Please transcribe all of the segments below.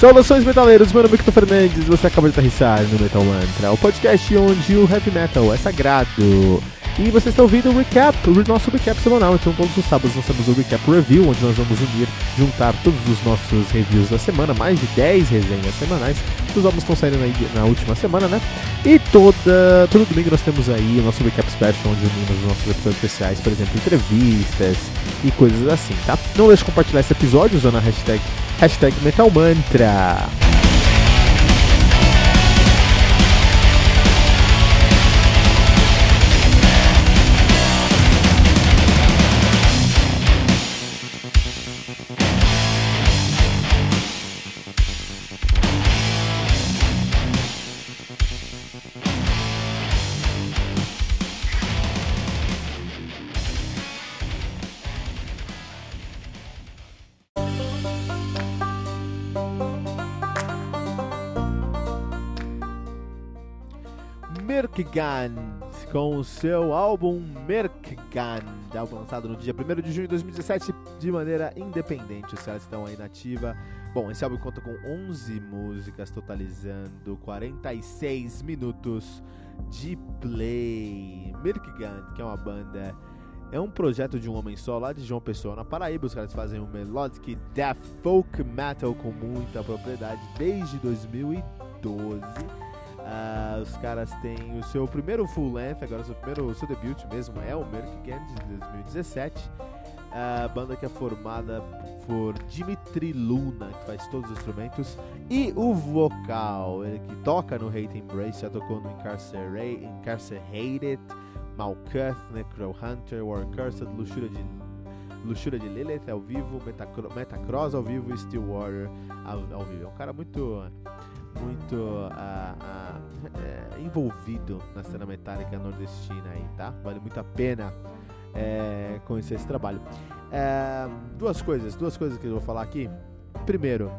Saudações metaleiros, meu nome é Victor Fernandes você acaba de aterrissar no Metal Mantra, o podcast onde o heavy metal é sagrado. E vocês estão ouvindo o recap, o nosso recap semanal. Então, todos os sábados nós temos o recap review, onde nós vamos unir, juntar todos os nossos reviews da semana, mais de 10 resenhas semanais. Os álbuns estão saindo aí na última semana, né? E toda, todo domingo nós temos aí o nosso recap special, onde unimos os nossos episódios especiais, por exemplo, entrevistas e coisas assim, tá? Não deixe de compartilhar esse episódio usando a hashtag, hashtag Metal Merkgand com o seu álbum Merkgand, álbum lançado no dia 1 de junho de 2017 de maneira independente. Os caras estão aí na ativa. Bom, esse álbum conta com 11 músicas, totalizando 46 minutos de play. Merkgand, que é uma banda, é um projeto de um homem só lá de João Pessoa, na Paraíba. Os caras fazem um melodic death folk metal com muita propriedade desde 2012. Uh, os caras têm o seu primeiro full length, agora o seu primeiro o seu debut mesmo é o Merkgand de 2017. A uh, banda que é formada por Dimitri Luna, que faz todos os instrumentos, e o vocal, ele que toca no Hate Embrace, já tocou no Incarcerate, Incarcerated, Malkuth, Necrohunter, War Cursed, Luxúria de Luxúria de Lilith ao vivo, Metacro Metacross ao vivo e Stillwater ao, ao vivo. É um cara muito muito uh, uh, envolvido na cena metálica nordestina aí, tá? Vale muito a pena é, conhecer esse trabalho. É, duas coisas, duas coisas que eu vou falar aqui. Primeiro,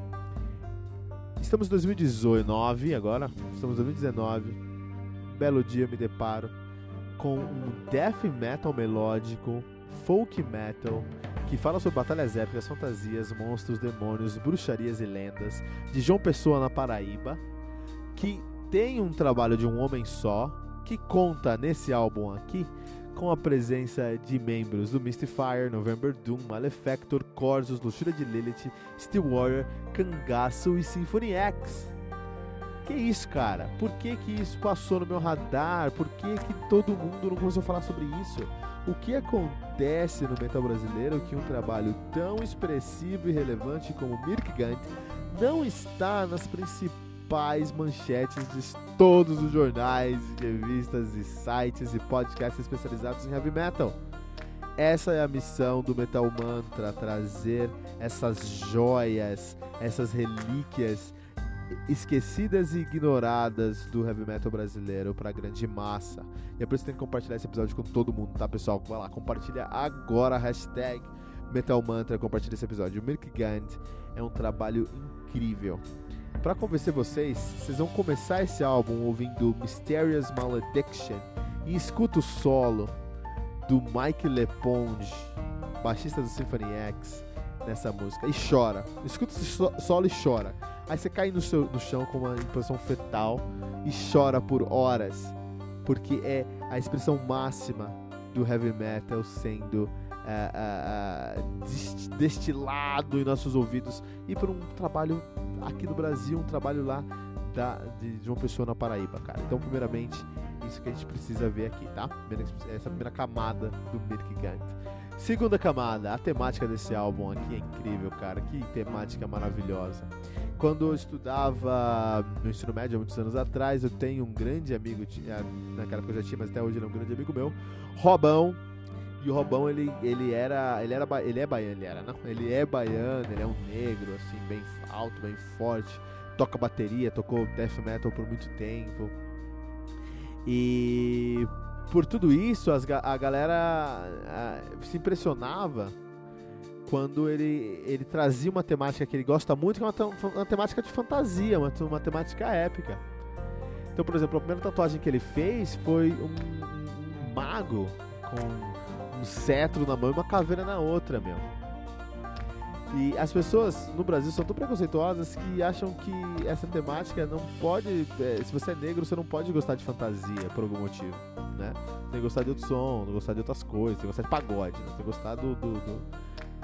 estamos em 2019 agora, estamos em 2019. Belo dia me deparo com um death metal melódico, folk metal que fala sobre batalhas épicas, fantasias, monstros, demônios, bruxarias e lendas de João Pessoa na Paraíba, que tem um trabalho de um homem só, que conta nesse álbum aqui com a presença de membros do Mystifier, November Doom, Malefactor, Corsos, Luxúria de Lilith, Stillwater, Cangaço e Symphony X. Que isso, cara? Por que que isso passou no meu radar? Por que que todo mundo não começou a falar sobre isso? O que acontece no metal brasileiro que um trabalho tão expressivo e relevante como Mirkgant não está nas principais manchetes de todos os jornais, revistas e sites e podcasts especializados em heavy metal? Essa é a missão do Metal Mantra, trazer essas joias, essas relíquias esquecidas e ignoradas do heavy metal brasileiro para a grande massa. E é por isso que tem que compartilhar esse episódio com todo mundo, tá, pessoal? Vai lá, compartilha agora a hashtag Metal Mantra, compartilha esse episódio. O Milk Gand é um trabalho incrível. Para convencer vocês, vocês vão começar esse álbum ouvindo Mysterious Malediction e escuta o solo do Mike Leponge, baixista do Symphony X, nessa música. E chora. Escuta esse solo e chora. Aí você cai no, seu, no chão com uma impressão fetal e chora por horas. Porque é a expressão máxima do heavy metal sendo uh, uh, destilado em nossos ouvidos e por um trabalho aqui no Brasil, um trabalho lá da, de, de uma pessoa na Paraíba, cara. Então, primeiramente, isso que a gente precisa ver aqui, tá? Essa primeira camada do Mirkgant. Segunda camada, a temática desse álbum aqui é incrível, cara. Que temática maravilhosa. Quando eu estudava no ensino médio, há muitos anos atrás, eu tenho um grande amigo, naquela época eu já tinha, mas até hoje ele é um grande amigo meu, Robão. E o Robão, ele, ele era. Ele era. Ele é baiano, ele era, não? Ele é baiano, ele é um negro, assim, bem alto, bem forte. Toca bateria, tocou death metal por muito tempo. E por tudo isso, as, a galera a, se impressionava quando ele, ele trazia uma temática que ele gosta muito, que é uma, uma temática de fantasia, uma, uma temática épica. Então, por exemplo, a primeira tatuagem que ele fez foi um, um, mago com um cetro na mão e uma caveira na outra, meu. E as pessoas no Brasil são tão preconceituosas que acham que essa temática não pode. É, se você é negro, você não pode gostar de fantasia por algum motivo, né? Tem que gostar de outro som, tem que gostar de outras coisas, tem que gostar de pagode, né? tem que gostar do, do, do,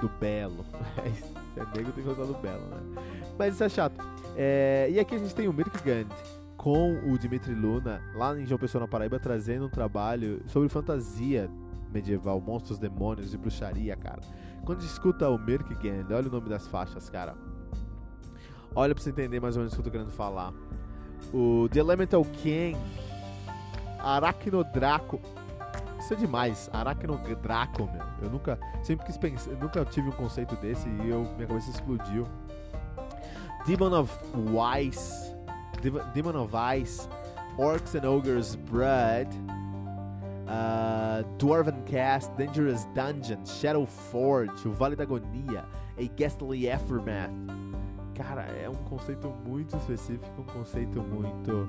do belo. se é negro, tem que gostar do belo, né? Mas isso é chato. É, e aqui a gente tem o Mirk Gandhi com o Dimitri Luna, lá em João Pessoa, na Paraíba, trazendo um trabalho sobre fantasia medieval, monstros, demônios e bruxaria, cara. Quando escuta o Mirkgand, olha o nome das faixas, cara. Olha pra você entender mais ou menos o que eu tô querendo falar. O The Elemental King, Arachnodraco. Isso é demais, Arachnodraco, meu. Eu nunca, sempre quis pensar, nunca tive um conceito desse e eu, minha cabeça explodiu. Demon of Wise, Demon of Ice, Orcs and Ogres Blood uh, Dwarven Cast, Dangerous Dungeon, Shadow Forge, O Vale da Agonia, A Ghastly Aftermath. Cara, é um conceito muito específico, um conceito muito.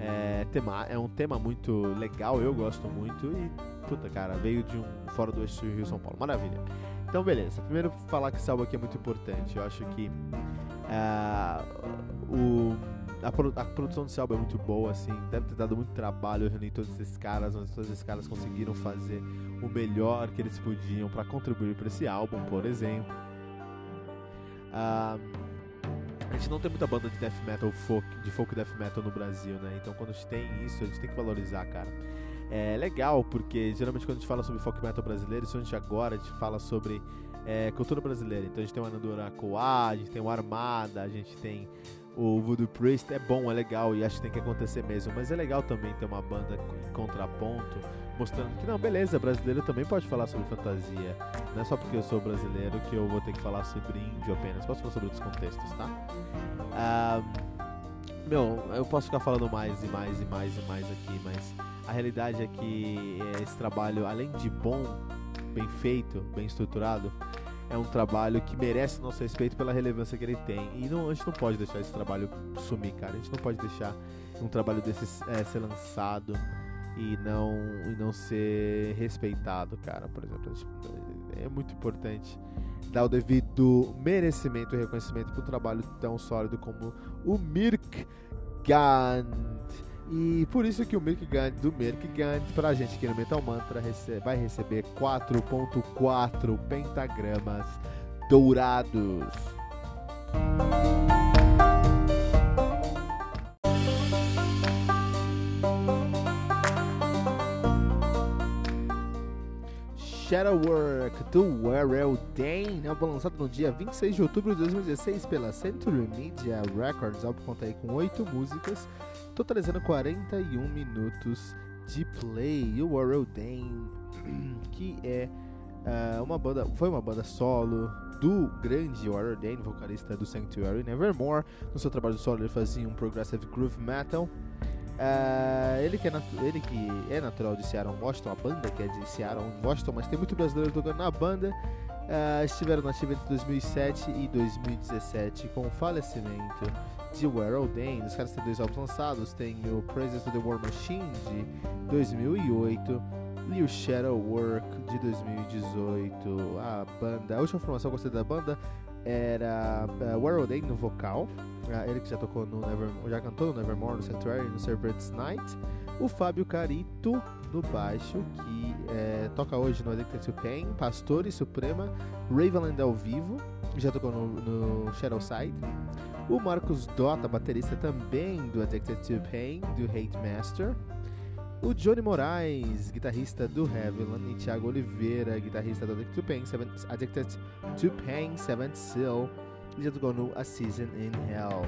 É, tema, é um tema muito legal, eu gosto muito e, puta, cara, veio de um fora do eixo Rio São Paulo. Maravilha. Então, beleza. Primeiro, falar que esse álbum aqui é muito importante. Eu acho que uh, o a, a, produção desse álbum é muito boa, assim, deve ter dado muito trabalho reunir todos esses caras, mas todos esses caras conseguiram fazer o melhor que eles podiam para contribuir para esse álbum, por exemplo. Ah, a gente não tem muita banda de death metal folk, de folk death metal no Brasil, né? Então quando a gente tem isso, a gente tem que valorizar, cara. É legal porque geralmente quando a gente fala sobre folk metal brasileiro, isso a gente agora a gente fala sobre é, cultura brasileira. Então a gente tem o Anandura Coá, a gente tem o Armada, a gente tem o Voodoo Priest é bom, é legal e acho que tem que acontecer mesmo. Mas é legal também ter uma banda em contraponto, mostrando que não, beleza, brasileiro também pode falar sobre fantasia. Não é só porque eu sou brasileiro que eu vou ter que falar sobre índio apenas. Posso falar sobre outros contextos, tá? Ah, meu, eu posso ficar falando mais e mais e mais e mais aqui, mas a realidade é que esse trabalho, além de bom, bem feito, bem estruturado, é um trabalho que merece nosso respeito pela relevância que ele tem. E não, a gente não pode deixar esse trabalho sumir, cara. A gente não pode deixar um trabalho desse é, ser lançado e não, e não ser respeitado, cara. Por exemplo, é muito importante dar o devido merecimento e reconhecimento para um trabalho tão sólido como o Mirk Gant. E por isso que o Milk Gun do Milk Gun pra gente aqui no Metal Mantra vai receber 4.4 pentagramas dourados. Shadowwork do Warrell Dane, álbum lançado no dia 26 de outubro de 2016 pela Century Media Records. Álbum conta aí com 8 músicas totalizando 41 minutos de play. O Warrell Dane, que é uh, uma banda, foi uma banda solo do grande Warrell Dane, vocalista do Sanctuary Nevermore. No seu trabalho solo ele fazia um progressive groove metal. Uh, ele, que é ele que é natural de Seattle, Washington, a banda que é de Seattle, Washington, mas tem muito brasileiro tocando na banda. Uh, estiveram nativa entre 2007 e 2017 com o falecimento de Where Dane. Os caras têm dois álbuns lançados, tem o Praises to the War Machine de 2008 e o Shadow Work de 2018. A banda, a última formação que eu gostei da banda era uh, Where Dane no vocal, uh, ele que já tocou no Nevermore, já cantou no Nevermore, no Sanctuary, no Serpent's Night. O Fábio Carito no baixo, que é, toca hoje no Addicted to Pain, Pastor e Suprema, Ravenland ao vivo, já tocou no, no Shadow Side. O Marcos Dota, baterista também do Addicted to Pain, do Hate Master. O Johnny Moraes, guitarrista do Heavyland, e Thiago Oliveira, guitarrista do Addicted to Pain, Seven, Addicted to Pain, Seventh Seal, já tocou no A Season in Hell.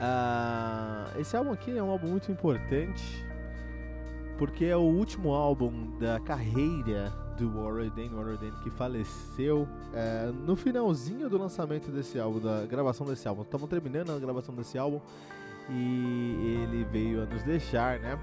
Uh, esse álbum aqui é um álbum muito importante porque é o último álbum da carreira do Warren Dane, Warren que faleceu é, no finalzinho do lançamento desse álbum, da gravação desse álbum. Estavam terminando a gravação desse álbum e ele veio a nos deixar, né?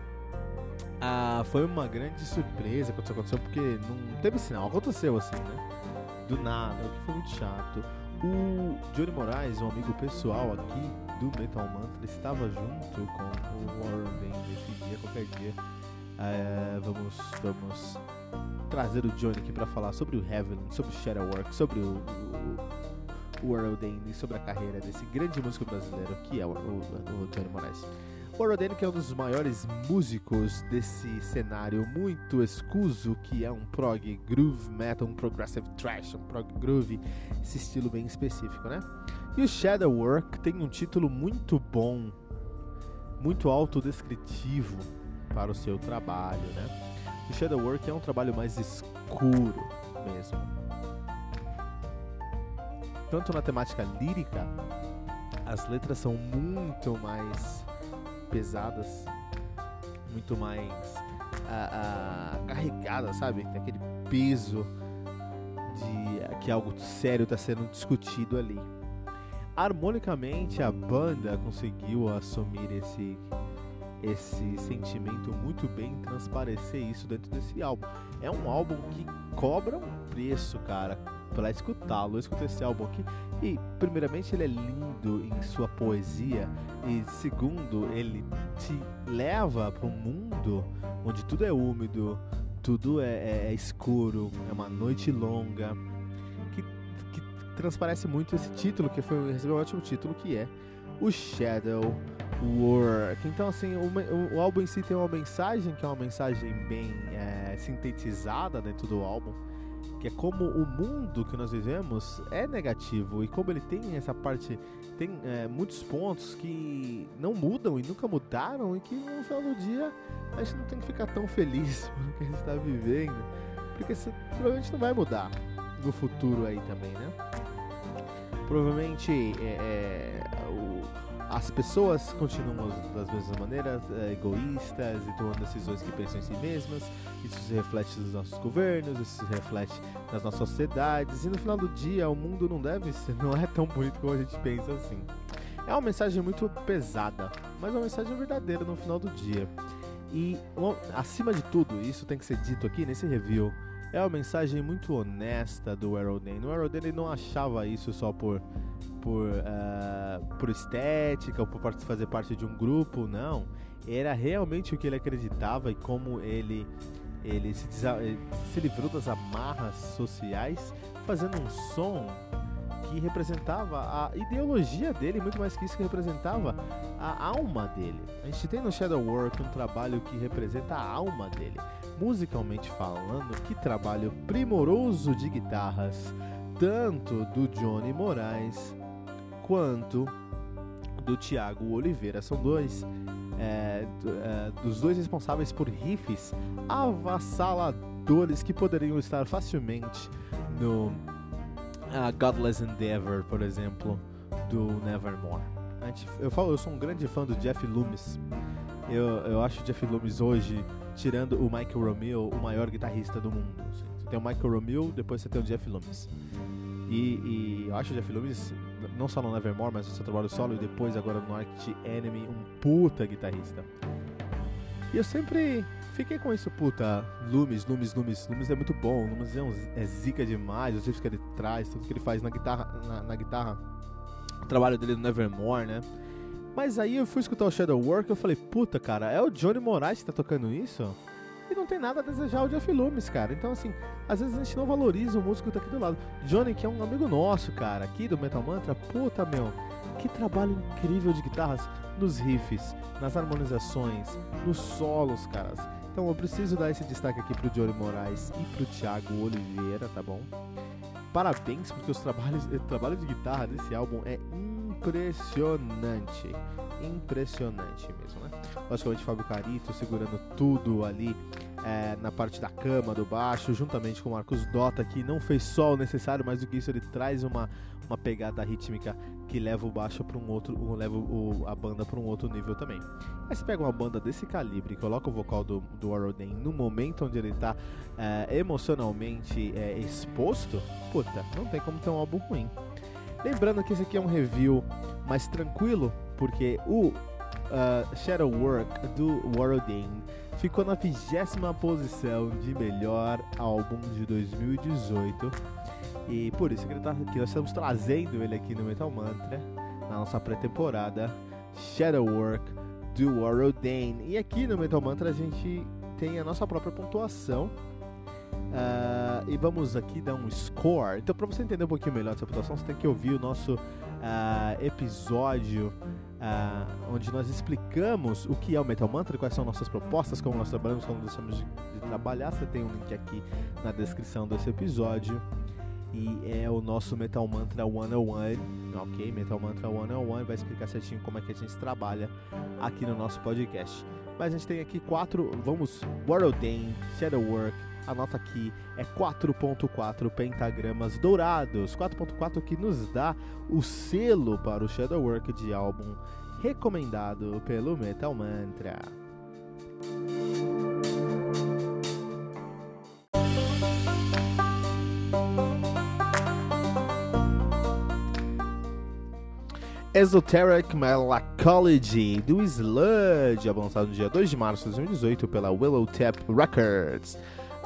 Ah, foi uma grande surpresa quando isso aconteceu, porque não teve sinal, aconteceu assim, né? Do nada, o que foi muito chato. O Johnny Moraes, um amigo pessoal aqui do Metal Mantra, estava junto com o Warren Dane nesse dia, qualquer dia É, vamos, vamos trazer o Johnny aqui para falar sobre o Heaven, sobre o Shadowwork, sobre o, o, o World sobre a carreira desse grande músico brasileiro que é o, o, o Johnny Moraes. O Rodane, que é um dos maiores músicos desse cenário muito escuso, que é um prog groove metal, um progressive thrash, um prog groove, esse estilo bem específico, né? E o Shadowwork tem um título muito bom, muito autodescritivo para o seu trabalho, né? O Shadowwork é um trabalho mais escuro mesmo. Tanto na temática lírica, as letras são muito mais pesadas, muito mais uh, uh, carregadas, sabe? Tem aquele peso de que algo sério está sendo discutido ali. Harmonicamente, a banda conseguiu assumir esse esse sentimento muito bem, transparecer isso dentro desse álbum. É um álbum que cobra um preço, cara para escutá-lo. Eu escutei esse álbum aqui e, primeiramente, ele é lindo em sua poesia e, segundo, ele te leva para um mundo onde tudo é úmido, tudo é, é, é escuro, é uma noite longa, que, que transparece muito esse título, que foi um ótimo título, que é o Shadow Work. Então, assim, o, o, álbum em si tem uma mensagem que é uma mensagem bem é, sintetizada dentro do álbum que é como o mundo que nós vivemos é negativo e como ele tem essa parte, tem é, muitos pontos que não mudam e nunca mudaram e que no final do dia a gente não tem que ficar tão feliz pelo que a gente está vivendo, porque você provavelmente não vai mudar no futuro aí também, né? Provavelmente é, é, as pessoas continuam das mesmas maneiras, é, egoístas e tomando decisões que pensam em si mesmas. Isso se reflete nos nossos governos, isso se reflete nas nossas sociedades. E no final do dia, o mundo não deve ser, não é tão bonito como a gente pensa assim. É uma mensagem muito pesada, mas uma mensagem verdadeira no final do dia. E acima de tudo, isso tem que ser dito aqui nesse review. É uma mensagem muito honesta do Aerodane. O Aerodane não achava isso só por por, uh, por estética ou por fazer parte de um grupo, não. Era realmente o que ele acreditava e como ele, ele se, se livrou das amarras sociais fazendo um som que representava a ideologia dele, muito mais que isso, que representava a alma dele. A gente tem no Shadow Work um trabalho que representa a alma dele. Musicalmente falando, que trabalho primoroso de guitarras, tanto do Johnny Moraes quanto do Thiago Oliveira. São dois é, é, dos dois responsáveis por riffs avassaladores que poderiam estar facilmente no uh, Godless Endeavor, por exemplo, do Nevermore. Eu falo, eu sou um grande fã do Jeff Loomis. Eu, eu acho o Jeff Loomis hoje, tirando o Michael Romeo, o maior guitarrista do mundo. Você tem o Michael Romeo, depois você tem o Jeff Loomis. E, e eu acho o Jeff Loomis não só no Nevermore, mas no seu trabalho solo e depois agora no Arctic Enemy, um puta guitarrista. E eu sempre fiquei com isso, puta, Loomis, Loomis, Loomis, Loomis é muito bom, Loomis é, um, é zica demais, os riffs que ele traz, tudo que ele faz na guitarra, na, na guitarra, o trabalho dele no Nevermore, né? Mas aí eu fui escutar o Shadow Work e eu falei, puta, cara, é o Johnny Moraes que tá tocando isso? E não tem nada a desejar o Jeff Loomis, cara. Então, assim, às vezes a gente não valoriza o músico que tá aqui do lado. Johnny, que é um amigo nosso, cara, aqui do Metal Mantra, puta, meu, que trabalho incrível de guitarras nos riffs, nas harmonizações, nos solos, caras. Então eu preciso dar esse destaque aqui pro Johnny Moraes e pro Thiago Oliveira, tá bom? Parabéns, porque os trabalhos, o trabalho de guitarra desse álbum é impressionante. Impressionante mesmo, né? Logicamente, Fábio Carito segurando tudo ali é, na parte da cama, do baixo, juntamente com o Marcos Dota, que não fez só o necessário, mas do que isso ele traz uma, uma pegada rítmica que leva o baixo para um outro, leva o, a banda para um outro nível também. Aí você pega uma banda desse calibre e coloca o vocal do, do no momento onde ele está é, emocionalmente é, exposto, puta, não tem como ter um álbum ruim. Lembrando que esse aqui é um review mais tranquilo, porque o uh, Shadow Work do Warrodin ficou na vigésima posição de melhor álbum de 2018. E por isso que, tá, que nós estamos trazendo ele aqui no Metal Mantra, na nossa pré-temporada, Shadow Work do Warrodin. E aqui no Metal Mantra a gente tem a nossa própria pontuação. Uh, e vamos aqui dar um score. Então, para você entender um pouquinho melhor essa pontuação, você tem que ouvir o nosso uh, episódio uh, onde nós explicamos o que é o Metal Mantra, quais são nossas propostas, como nós trabalhamos, como nós de, de trabalhar. Você tem um link aqui na descrição desse episódio e é o nosso Metal Mantra 101, ok? Metal Mantra 101 vai explicar certinho como é que a gente trabalha aqui no nosso podcast. Mas a gente tem aqui quatro, vamos, World Shadow Work, a nota aqui é 4.4 pentagramas dourados, 4.4 que nos dá o selo para o Shadow Work de álbum recomendado pelo Metal Mantra. Esoteric Melanchology do Sludge, lançado no dia 2 de março de 2018 pela Willow Tap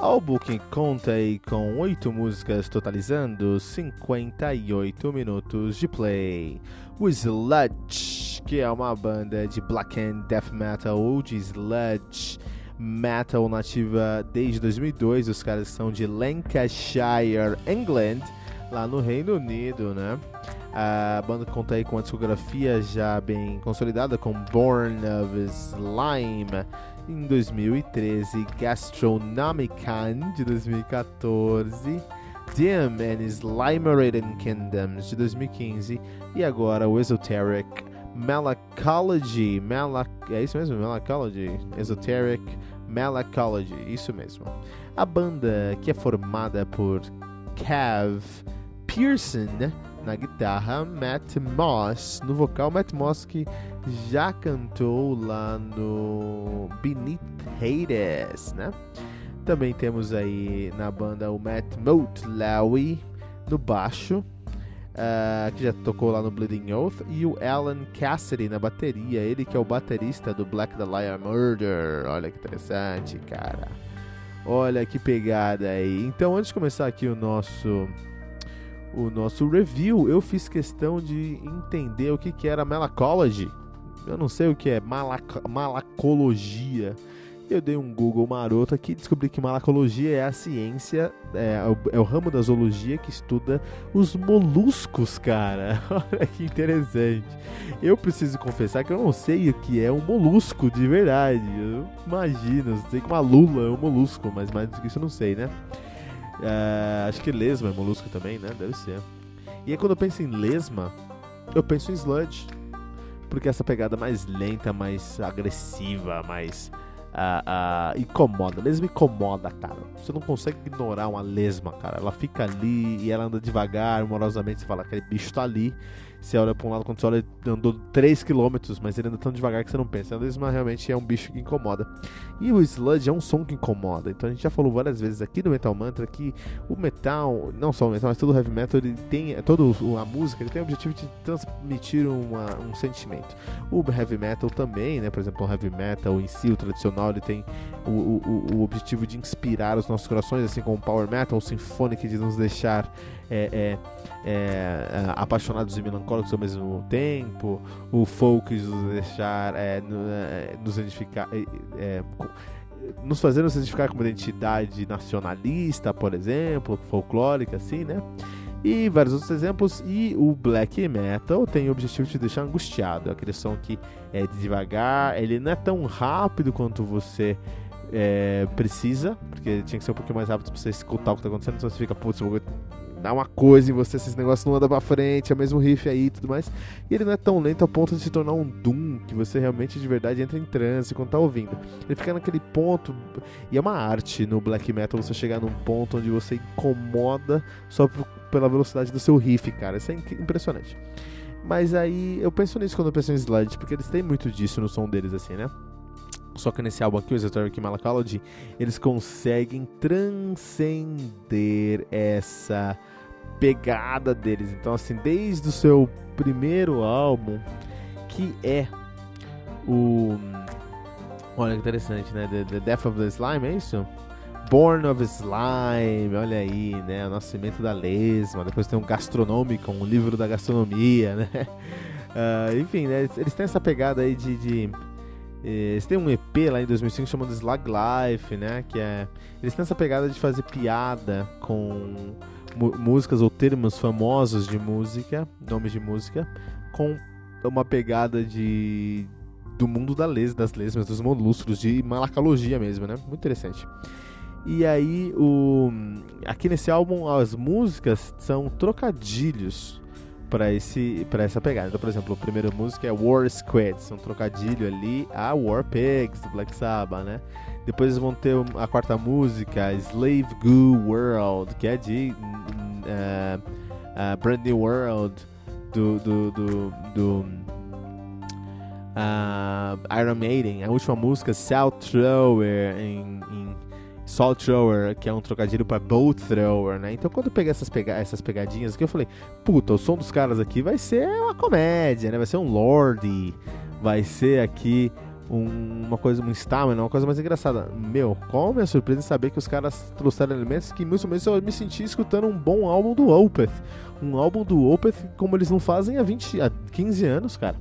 Records. Álbum que conta aí com 8 músicas, totalizando 58 minutos de play. O Sludge, que é uma banda de black and death metal ou de sludge metal nativa desde 2002. Os caras são de Lancashire, England, lá no Reino Unido, né? A banda conta aí com uma discografia já bem consolidada com Born of Slime em 2013, Gastronomican de 2014, Dim and Slimerated Kingdoms de 2015 e agora o Esoteric Malacology, Malac é isso mesmo? Malacology, Esoteric Malacology, isso mesmo. A banda que é formada por Cav Pearson na guitarra, Matt Moss no vocal, Matt Moss que já cantou lá no Beneath Hades, né? Também temos aí na banda o Matt Motlawi no baixo, uh, que já tocou lá no Bleeding Oath, e o Alan Cassidy na bateria, ele que é o baterista do Black the Liar Murder. Olha que interessante, cara. Olha que pegada aí. Então, antes de começar aqui o nosso o nosso review, eu fiz questão de entender o que, que era Malacology. Eu não sei o que é malac malacologia. Eu dei um Google maroto aqui e descobri que malacologia é a ciência, é, é, o, é, ramo da zoologia que estuda os moluscos, cara. Olha que interessante. Eu preciso confessar que eu não sei o que é um molusco de verdade. Eu imagino, sei que uma lula é um molusco, mas mais do que isso eu não sei, né? É, acho que lesma é molusco também, né? Deve ser. E aí quando eu penso em lesma, eu penso em sludge. Porque essa pegada mais lenta, mais agressiva, mais uh, uh, incomoda. Lesma incomoda, cara. Você não consegue ignorar uma lesma, cara. Ela fica ali e ela anda devagar, amorosamente. Você fala, aquele bicho tá ali. Você olha pra um lado, quando você olha, andou 3km, mas ele anda tão devagar que você não pensa. Lesma realmente é um bicho que incomoda. E o sludge é um som que incomoda. Então a gente já falou várias vezes aqui no Metal Mantra que o metal, não só o metal, mas todo o heavy metal, ele tem, toda a música, ele tem o objetivo de transmitir uma, um sentimento. O heavy metal também, né? Por exemplo, o heavy metal em si, o tradicional, ele tem o, o, o objetivo de inspirar os nossos corações, assim como o power metal, o symphonic de nos deixar é, é, é, apaixonados e melancólicos ao mesmo tempo, o folk nos deixar é, é, nos identificar é, nos fazer nos identificar como identidade nacionalista, por exemplo, folclórica, assim, né? E vários outros exemplos. E o black metal tem o objetivo de te deixar angustiado. Aquele som que é devagar, ele não é tão rápido quanto você é, precisa, porque tinha que ser um pouquinho mais rápido pra você escutar o que está acontecendo, então você fica, putz, dá uma coisa em você, esses negócios não andam pra frente, é o mesmo riff aí e tudo mais. E ele não é tão lento a ponto de se tornar um Doom, que você realmente de verdade entra em transe quando tá ouvindo. Ele fica naquele ponto, e é uma arte no black metal você chegar num ponto onde você incomoda só pela velocidade do seu riff, cara. Isso é impressionante. Mas aí eu penso nisso quando eu penso em Sludge, porque eles têm muito disso no som deles, assim, né? Só que nesse álbum aqui, o Esoteric Malacology, eles conseguem transcender essa pegada deles. Então, assim, desde o seu primeiro álbum, que é o. Olha que interessante, né? The, the Death of the Slime, é isso? Born of Slime, olha aí, né? O Nascimento da Lesma. Depois tem um Gastronômico, um livro da gastronomia, né? Uh, enfim, né? Eles têm essa pegada aí de, de Eles têm um EP lá em 2005 chamado Slag Life, né? Que é. Eles têm essa pegada de fazer piada com músicas ou termos famosos de música, nomes de música, com uma pegada de do mundo da les, das lesmas, dos moluscos, de malacologia mesmo, né? Muito interessante. E aí, o, aqui nesse álbum, as músicas são trocadilhos para esse para essa pegada. Então, por exemplo, a primeira música é War Squads, um trocadilho ali a War Pigs do Black Sabbath, né? Depois eles vão ter a quarta música, Slave Goo World, que é de uh, uh, Brand New World do, do, do, do uh, Iron Maiden. A última música, Cell Thrower, em, em Salt Thrower, que é um trocadilho para Bolt Thrower, né? Então quando eu peguei essas, pega essas pegadinhas aqui, eu falei, puta, o som dos caras aqui vai ser uma comédia, né? Vai ser um Lorde, vai ser aqui um, uma coisa, um stamina, uma coisa mais engraçada. Meu, qual a minha surpresa em saber que os caras trouxeram elementos que muitos meses eu me senti escutando um bom álbum do Opeth. Um álbum do Opeth como eles não fazem há, 20, há 15 anos, cara.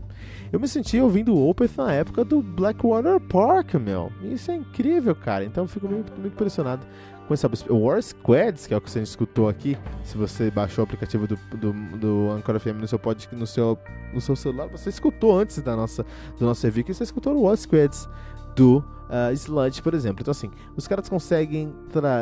Eu me senti ouvindo o Opeth na época do Blackwater Park, meu. Isso é incrível, cara. Então eu fico muito, muito impressionado esse álbum. O War Squads, que é o que você escutou aqui, se você baixou o aplicativo do, do, do Anchor FM no seu, pod, no, seu, no seu celular, você escutou antes da nossa, do nosso review que você escutou o War Squads do uh, Sludge, por exemplo. Então, assim, os caras conseguem.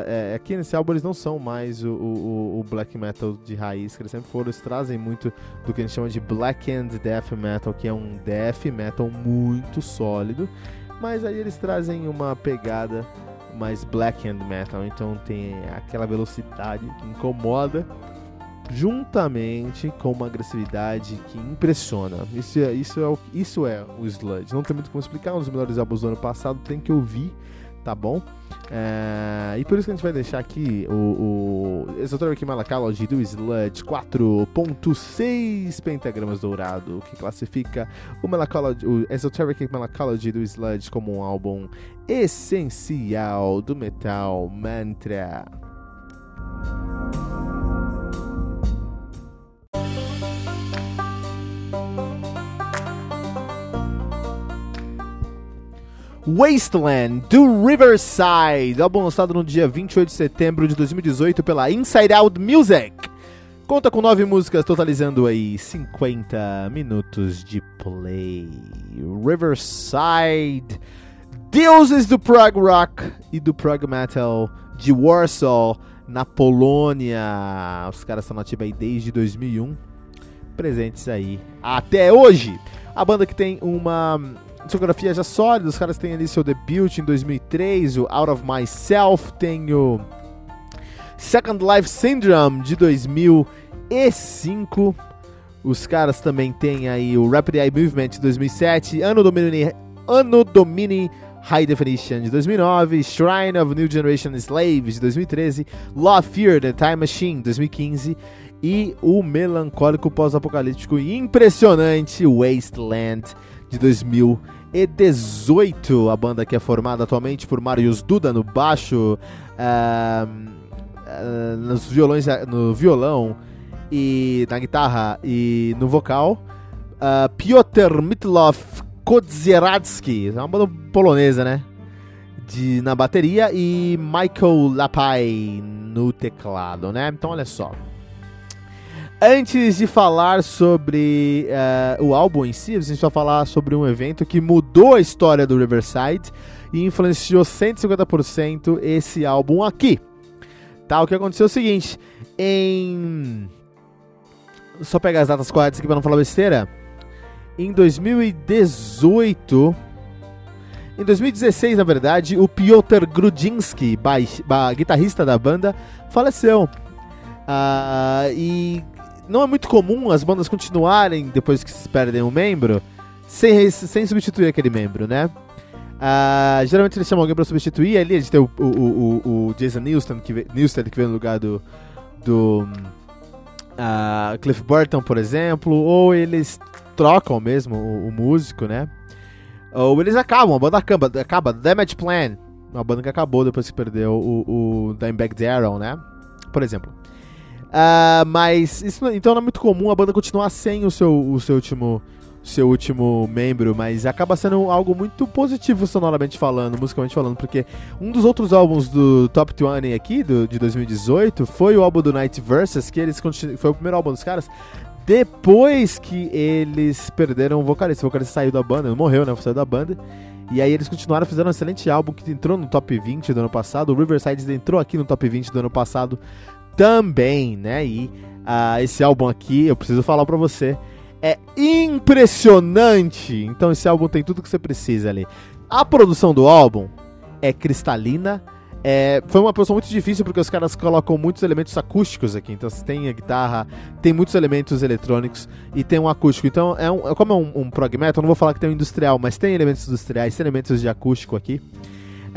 É, aqui nesse álbum eles não são mais o, o, o, black metal de raiz que eles sempre foram. Eles trazem muito do que a gente chama de black and death metal, que é um death metal muito sólido. Mas aí eles trazem uma pegada mais black and metal, então tem aquela velocidade que incomoda juntamente com uma agressividade que impressiona. Isso é, isso é, isso é o Sludge. Não tem muito como explicar, um dos melhores álbuns do ano passado, tem que ouvir, tá bom? É, e por isso que a gente vai deixar aqui o, o Esoteric Malacology do Sludge 4.6 pentagramas dourado, que classifica o, Malacology, o Esoteric Malacology do Sludge como um álbum essencial do metal mantra. Wasteland, do Riverside, álbum lançado no dia 28 de setembro de 2018 pela Inside Out Music. Conta com nove músicas, totalizando aí 50 minutos de play. Riverside, deuses do prog rock e do prog metal de Warsaw, na Polônia. Os caras estão nativos aí desde 2001, presentes aí até hoje. A banda que tem uma discografia já sólida, os caras têm ali seu debut em 2003, o Out of Myself, tem o Second Life Syndrome de 2005. Os caras também têm aí o Rapid Eye Movement de 2007, Anno Domini, Anno Domini High Definition de 2009, Shrine of New Generation Slaves de 2013, Law Fear The Time Machine de 2015 e o melancólico pós-apocalíptico impressionante Wasteland de 2018. A banda que é formada atualmente por Marius Duda no baixo, uh, uh, nos violões, no violão e na guitarra e no vocal. Uh, Piotr Mitlov Kodzieradzki, é uma banda polonesa, né? De, na bateria e Michael Lapai no teclado, né? Então olha só. Antes de falar sobre uh, o álbum em si, a gente vai falar sobre um evento que mudou a história do Riverside e influenciou 150% esse álbum aqui. Tá, o que aconteceu é o seguinte, em... Só pegar as datas corretas aqui para não falar besteira. Em 2018... Em 2016, na verdade, o Piotr Grudzinski, guitarrista da banda, faleceu. Uh, e não é muito comum as bandas continuarem depois que se perdem um membro sem, sem substituir aquele membro, né? Uh, geralmente eles chamam alguém pra substituir. Ali a gente tem o, o, o, o Jason Newsted que, Newsted, que veio no lugar do, do uh, Cliff Burton, por exemplo. Ou eles trocam mesmo o, o, músico, né? Ou eles acabam, a banda acaba. acaba Damage Plan, uma banda que acabou depois que perdeu o, o Dimebag Darrell, né? Por exemplo. Uh, mas isso então não é muito comum a banda continuar sem o seu, o seu último seu último membro, mas acaba sendo algo muito positivo sonoramente falando, musicalmente falando, porque um dos outros álbuns do Top 20 aqui, do, de 2018, foi o álbum do Night Versus, que eles foi o primeiro álbum dos caras, depois que eles perderam o vocalista. O vocalista saiu da banda, morreu, né? Saiu da banda. E aí eles continuaram, fizeram um excelente álbum que entrou no top 20 do ano passado. O Riverside entrou aqui no top 20 do ano passado também, né? E uh, esse álbum aqui, eu preciso falar pra você, é impressionante. Então esse álbum tem tudo que você precisa ali. A produção do álbum é cristalina. É, foi uma produção muito difícil porque os caras colocam muitos elementos acústicos aqui. Então você tem a guitarra, tem muitos elementos eletrônicos e tem um acústico. Então, é um, como é um, um prog metal, eu não vou falar que tem um industrial, mas tem elementos industriais, tem elementos de acústico aqui.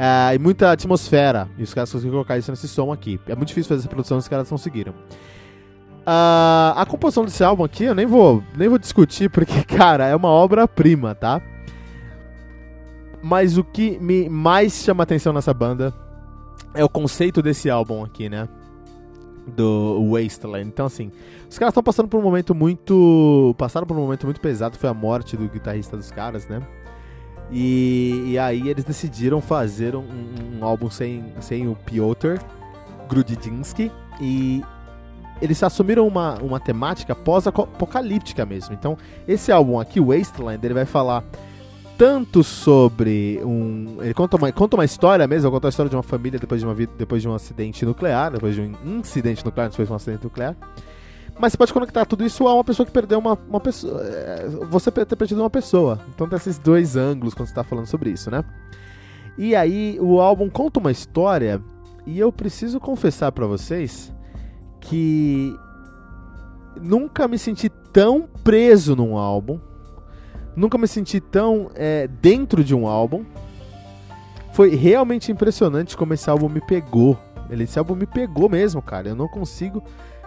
É, e muita atmosfera. E os caras conseguiram colocar isso nesse som aqui. É muito difícil fazer essa produção, os caras conseguiram. Uh, a composição desse álbum aqui eu nem vou, nem vou discutir, porque, cara, é uma obra-prima, tá? Mas o que me mais chama atenção nessa banda é o conceito desse álbum aqui, né? Do Wasteland. Então, assim, os caras estão passando por um momento muito. Passaram por um momento muito pesado, foi a morte do guitarrista dos caras, né? E, e aí eles decidiram fazer um, um álbum sem, sem o Piotr Grudziński e eles assumiram uma, uma temática pós-apocalíptica mesmo. Então, esse álbum aqui, Wasteland, ele vai falar tanto sobre um. Ele conta uma, conta uma história mesmo, conta a história de uma família depois de, uma, depois de um acidente nuclear, depois de um incidente nuclear, depois de um acidente nuclear. Mas você pode conectar tudo isso a uma pessoa que perdeu uma, uma pessoa. É, você ter perdido uma pessoa. Então tem esses dois ângulos quando você está falando sobre isso, né? E aí o álbum conta uma história e eu preciso confessar para vocês que nunca me senti tão preso num álbum, nunca me senti tão é, dentro de um álbum. Foi realmente impressionante como esse álbum me pegou. Esse álbum me pegou mesmo, cara. Eu não consigo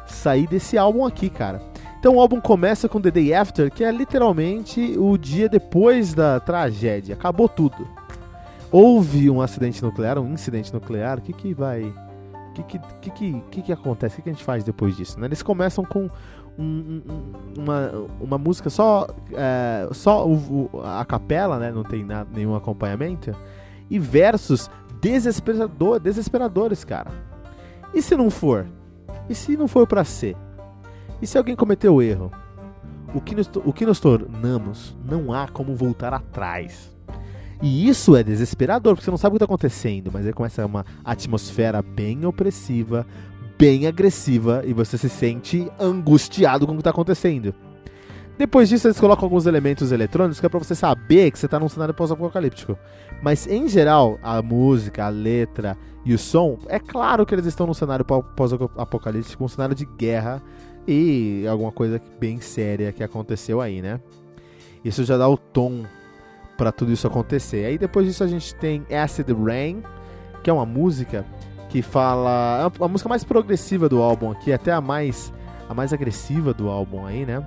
sair desse álbum aqui, cara. Então o álbum começa com The Day After, que é literalmente o dia depois da tragédia. Acabou tudo. Houve um acidente nuclear, um incidente nuclear. O que, que vai que, que, que, que, que acontece? O que, a gente faz depois disso? Né? Eles começam com um, um, uma, uma música só, é, só o, a capela, né? não tem nada, nenhum acompanhamento, e versos desesperador, desesperadores, cara. E se não for? E se não for para ser? E se alguém cometeu erro? O que, nos, o que nos tornamos, não há como voltar atrás. E isso é desesperador, porque você não sabe o que está acontecendo, mas aí começa uma atmosfera bem opressiva, bem agressiva, e você se sente angustiado com o que está acontecendo. Depois disso, eles colocam alguns elementos eletrônicos que é pra você saber que você tá num cenário pós-apocalíptico. Mas, em geral, a música, a letra e o som, é claro que eles estão num cenário pós-apocalíptico, um cenário de guerra e alguma coisa bem séria que aconteceu aí, né? Isso já dá o tom para tudo isso acontecer. Aí depois disso a gente tem Acid Rain, que é uma música que fala, é a música mais progressiva do álbum aqui, até a mais a mais agressiva do álbum aí, né?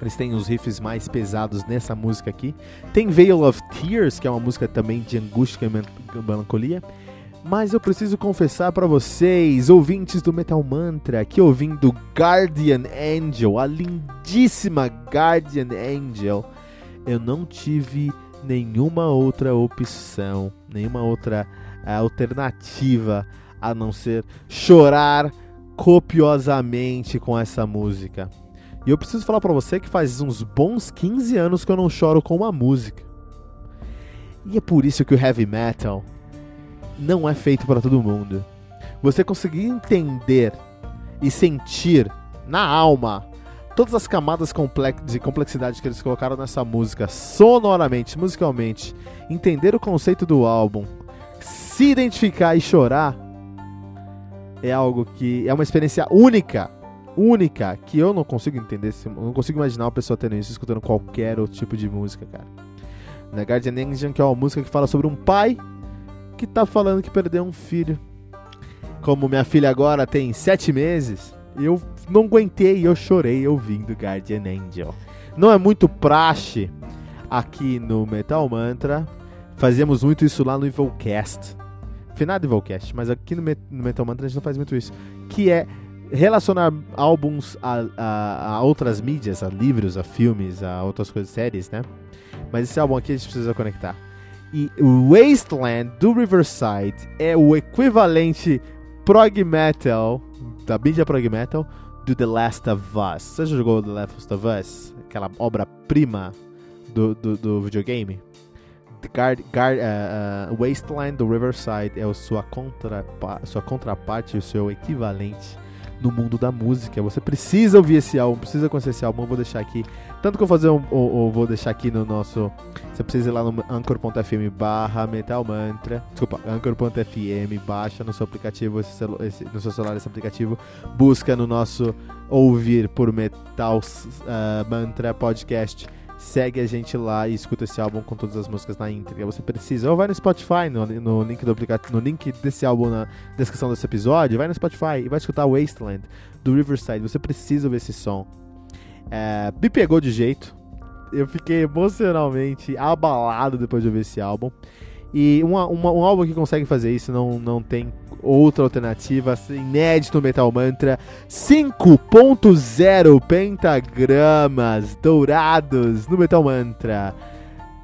Eles têm os riffs mais pesados nessa música aqui. Tem Veil of Tears, que é uma música também de angústia e melancolia. Mas eu preciso confessar para vocês, ouvintes do Metal Mantra, que ouvindo Guardian Angel, a lindíssima Guardian Angel, eu não tive nenhuma outra opção, nenhuma outra uh, alternativa a não ser chorar copiosamente com essa música. E eu preciso falar para você que faz uns bons 15 anos que eu não choro com uma música. E é por isso que o heavy metal não é feito para todo mundo. Você conseguir entender e sentir na alma todas as camadas de complexidade que eles colocaram nessa música, sonoramente, musicalmente, entender o conceito do álbum, se identificar e chorar, é algo que é uma experiência única, única, que eu não consigo entender, não consigo imaginar uma pessoa tendo isso escutando qualquer outro tipo de música, cara. Na Guardian Angel, que é uma música que fala sobre um pai que tá falando que perdeu um filho. Como minha filha agora tem sete meses, eu não aguentei, eu chorei ouvindo Guardian Angel. Não é muito praxe aqui no Metal Mantra. Fazíamos muito isso lá no Evilcast. Finado Evilcast, mas aqui no, Metal Mantra a gente não faz muito isso. Que é relacionar álbuns a, a, a, outras mídias, a livros, a filmes, a outras coisas, séries, né? Mas esse álbum aqui a gente precisa conectar. E Wasteland do Riverside é o equivalente prog metal, da mídia prog metal, do The Last of Us. Você já jogou The Last of Us? Aquela obra-prima do, do, do, videogame? Guard, Guard, uh, uh, Wasteland do Riverside é a sua, contra, sua contraparte, o seu equivalente no mundo da música. Você precisa ouvir esse álbum, precisa conhecer esse álbum. Eu vou deixar aqui. Tanto que eu vou fazer um. Ou, ou vou deixar aqui no nosso. Você precisa ir lá no anchor.fm barra Metal Mantra. Desculpa, anchor.fm, baixa no seu aplicativo, esse, esse, no seu celular esse aplicativo. Busca no nosso ouvir por Metal uh, Mantra Podcast segue a gente lá e escuta esse álbum com todas as músicas na íntegra. Você precisa, ou vai no Spotify, no, no link do aplicativo, no link desse álbum na descrição desse episódio, vai no Spotify e vai escutar Wasteland do Riverside. Você precisa ouvir esse som. É, me pegou de jeito. Eu fiquei emocionalmente abalado depois de ouvir esse álbum. E uma, uma, um álbum que consegue fazer isso não, não tem outra alternativa, inédito Metal Mantra, 5.0 pentagramas dourados no Metal Mantra.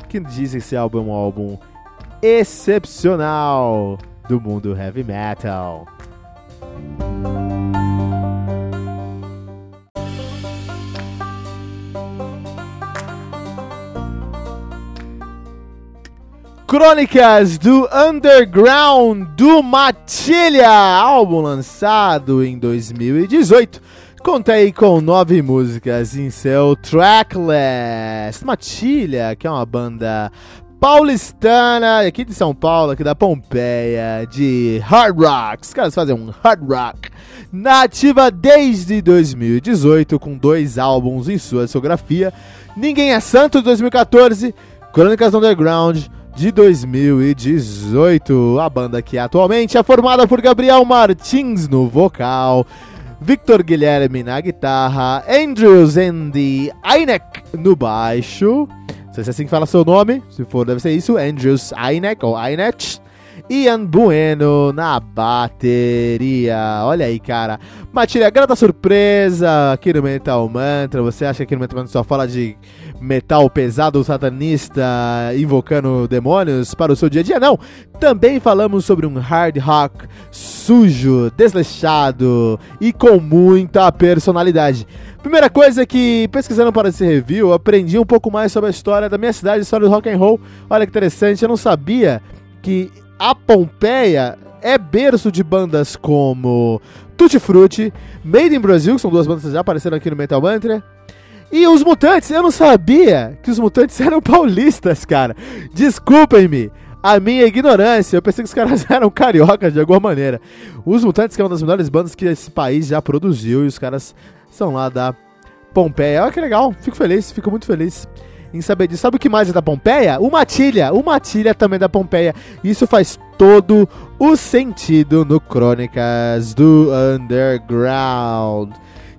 Que diz esse álbum é um álbum excepcional do mundo heavy metal. Crônicas do Underground do Matilha, álbum lançado em 2018. Contei com nove músicas em seu tracklist. Matilha, que é uma banda paulistana, aqui de São Paulo, aqui da Pompeia, de hard rock. Os caras fazem um hard rock. Nativa desde 2018, com dois álbuns em sua discografia. Ninguém é Santo, de 2014. Crônicas Underground, de 2018. A banda que atualmente é formada por Gabriel Martins no vocal, Victor Guilherme na guitarra, Andrews Andy Ainek no baixo. Não sei se é assim que fala seu nome, se for deve ser isso, Andrews Ainek ou Ainet. Ian Bueno na bateria. Olha aí, cara. Matilha, grata surpresa aqui no Metal Mantra. Você acha que no Metal Mantra só fala de metal pesado satanista invocando demônios para o seu dia a dia? Não. Também falamos sobre um hard rock sujo, desleixado e com muita personalidade. Primeira coisa que, pesquisando para esse review, aprendi um pouco mais sobre a história da minha cidade, a história do rock and roll. Olha que interessante, eu não sabia que a Pompeia é berço de bandas como Tutti Frutti, Made in Brazil, que são duas bandas que já apareceram aqui no Metal Mantra, e os Mutantes, eu não sabia que os Mutantes eram paulistas, cara. Desculpem-me a minha ignorância. Eu pensei que os caras eram cariocas de alguma maneira. Os Mutantes, que é uma das melhores bandas que esse país já produziu, e os caras são lá da Pompeia. Olha que legal, fico feliz, fico muito feliz em saber disso. Sabe o que mais é da Pompeia? O Matilha. O Matilha também é da Pompeia. Isso faz todo o sentido no Crônicas do Underground.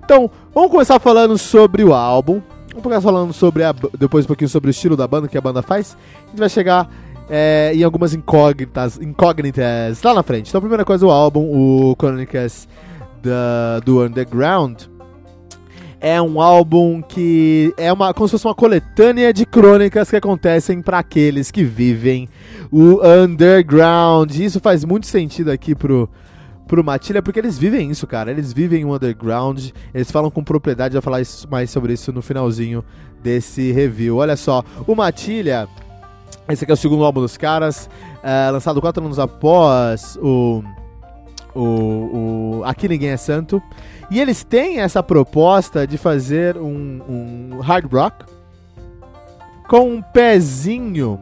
Então, vamos começar falando sobre o álbum. Vamos começar falando sobre a, depois um pouquinho sobre o estilo da banda que a banda faz. A gente vai chegar é, em algumas incógnitas, incógnitas lá na frente. Então, a primeira coisa, o álbum, o Crônicas da, do Underground é um álbum que é uma como se fosse uma coletânea de crônicas que acontecem para aqueles que vivem o underground. Isso faz muito sentido aqui pro pro Matilha, porque eles vivem isso, cara. Eles vivem o underground. Eles falam com propriedade, vai falar isso, mais sobre isso no finalzinho desse review. Olha só, o Matilha, esse aqui é o segundo álbum dos caras, é, lançado quatro anos após o, o, o Aqui Ninguém é Santo. E eles têm essa proposta de fazer um, um hard rock com um pezinho,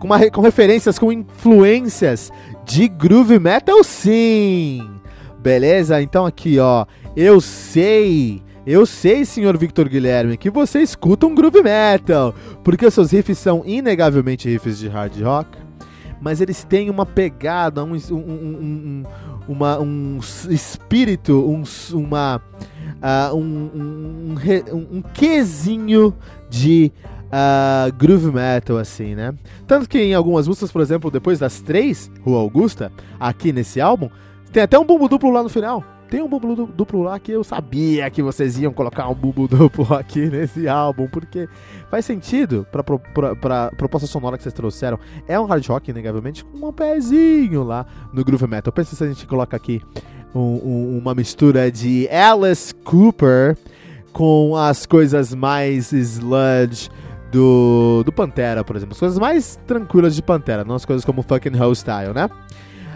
com, uma, com referências, com influências de groove metal, sim. Beleza? Então aqui, ó, eu sei eu sei, senhor Victor Guilherme, que você escuta um groove metal, porque seus riffs são inegavelmente riffs de hard rock, mas eles têm uma pegada, um, um, um, uma, um espírito, um, uma, uh, um, um, um quesinho de uh, groove metal, assim, né? Tanto que em algumas músicas, por exemplo, depois das três, Rua Augusta, aqui nesse álbum, tem até um bumbo duplo lá no final. Tem um bumbo duplo lá que eu sabia que vocês iam colocar um bumbo duplo aqui nesse álbum, porque faz sentido pra, pra, pra proposta sonora que vocês trouxeram. É um hard rock, inegavelmente, com um pezinho lá no groove metal. Pensa se a gente coloca aqui um, um, uma mistura de Alice Cooper com as coisas mais sludge do, do Pantera, por exemplo. As coisas mais tranquilas de Pantera, não as coisas como fucking Hell Style, né?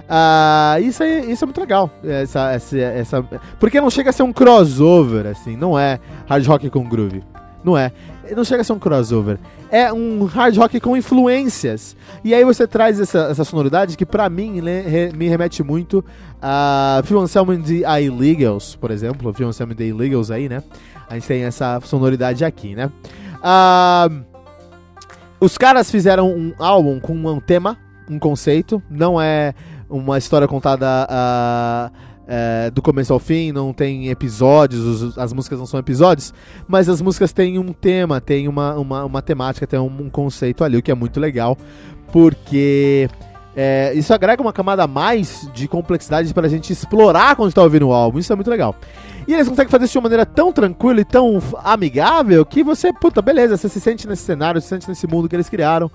Uh, isso, é, isso é muito legal. Essa, essa, essa, porque não chega a ser um crossover, assim. Não é hard rock com groove. Não é. Não chega a ser um crossover. É um hard rock com influências. E aí você traz essa, essa sonoridade que pra mim né, me remete muito a Phil Anselmo and the Illegals, por exemplo. Phil Anselmo and the Illegals aí, né? A gente tem essa sonoridade aqui, né? Uh, os caras fizeram um álbum com um tema, um conceito. Não é uma história contada uh, uh, do começo ao fim, não tem episódios, os, as músicas não são episódios, mas as músicas têm um tema, tem uma, uma, uma temática, tem um, um, conceito ali, o que é muito legal, porque é, isso agrega uma camada a mais de complexidade para a gente explorar quando está ouvindo o álbum, isso é muito legal. E eles conseguem fazer isso de uma maneira tão tranquila e tão amigável que você, puta, beleza, você se sente nesse cenário, se sente nesse mundo que eles criaram.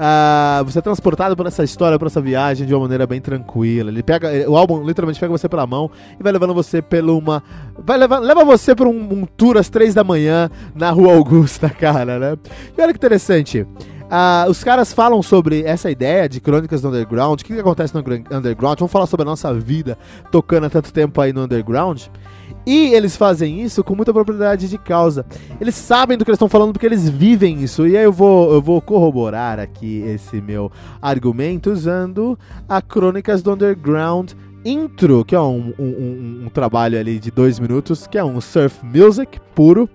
Uh, você é transportado por essa história, por essa viagem de uma maneira bem tranquila. Ele pega, o álbum literalmente pega você pela mão e vai levando você pela uma, vai levar, leva você para um, um, tour às três da manhã na Rua Augusta, cara, né? E olha que interessante. Uh, os caras falam sobre essa ideia de crônicas do underground, o que, que acontece no underground. Vamos falar sobre a nossa vida tocando há tanto tempo aí no underground. E eles fazem isso com muita propriedade de causa. Eles sabem do que eles estão falando porque eles vivem isso. E aí eu vou, eu vou corroborar aqui esse meu argumento usando a Crônicas do Underground Intro, que é um, um, um, um trabalho ali de dois minutos, que é um surf music puro,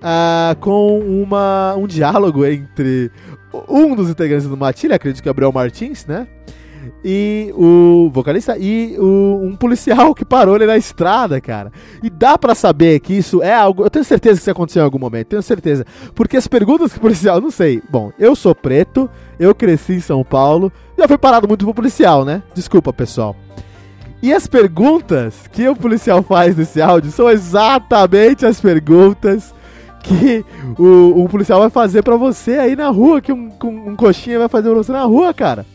uh, com uma, um diálogo entre um dos integrantes do Matilha, acredito que é Gabriel Martins, né? e o vocalista e o, um policial que parou ele na estrada, cara. E dá para saber que isso é algo. Eu tenho certeza que isso aconteceu em algum momento, tenho certeza. Porque as perguntas que o policial, não sei. Bom, eu sou preto, eu cresci em São Paulo, já fui parado muito pro policial, né? Desculpa, pessoal. E as perguntas que o policial faz nesse áudio são exatamente as perguntas que o, o policial vai fazer para você aí na rua, que um, um coxinha vai fazer pra você na rua, cara.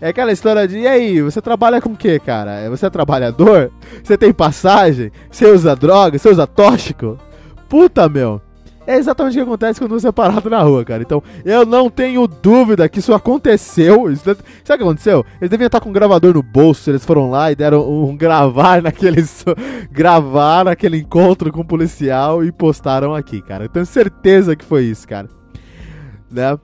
É aquela história de, e aí, você trabalha com o que, cara? Você é trabalhador? Você tem passagem? Você usa droga? Você usa tóxico? Puta, meu. É exatamente o que acontece quando você é parado na rua, cara. Então, eu não tenho dúvida que isso aconteceu. Sabe o que aconteceu? Eles deviam estar com um gravador no bolso. Eles foram lá e deram um gravar naquele. gravar naquele encontro com o policial e postaram aqui, cara. Eu tenho certeza que foi isso, cara. Né?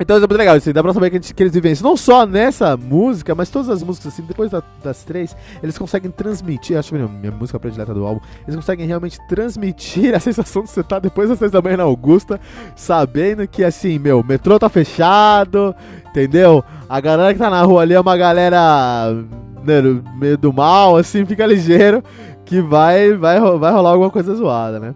Então é muito legal, assim, dá pra saber que, gente, que eles isso. Não só nessa música, mas todas as músicas, assim, depois da, das três, eles conseguem transmitir, acho que minha, minha música predileta do álbum, eles conseguem realmente transmitir a sensação de você estar tá depois das seis da manhã na Augusta, sabendo que, assim, meu, o metrô tá fechado, entendeu? A galera que tá na rua ali é uma galera né, meio do mal, assim, fica ligeiro, que vai, vai, vai rolar alguma coisa zoada, né?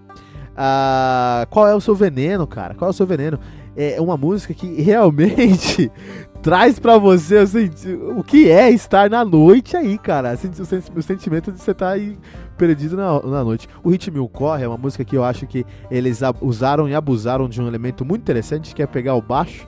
Ah, qual é o seu veneno, cara? Qual é o seu veneno? É uma música que realmente traz para você assim, o que é estar na noite aí, cara. Assim, o, sentimento de você estar tá aí perdido na, na noite. O Ritmo Corre é uma música que eu acho que eles usaram e abusaram de um elemento muito interessante, que é pegar o baixo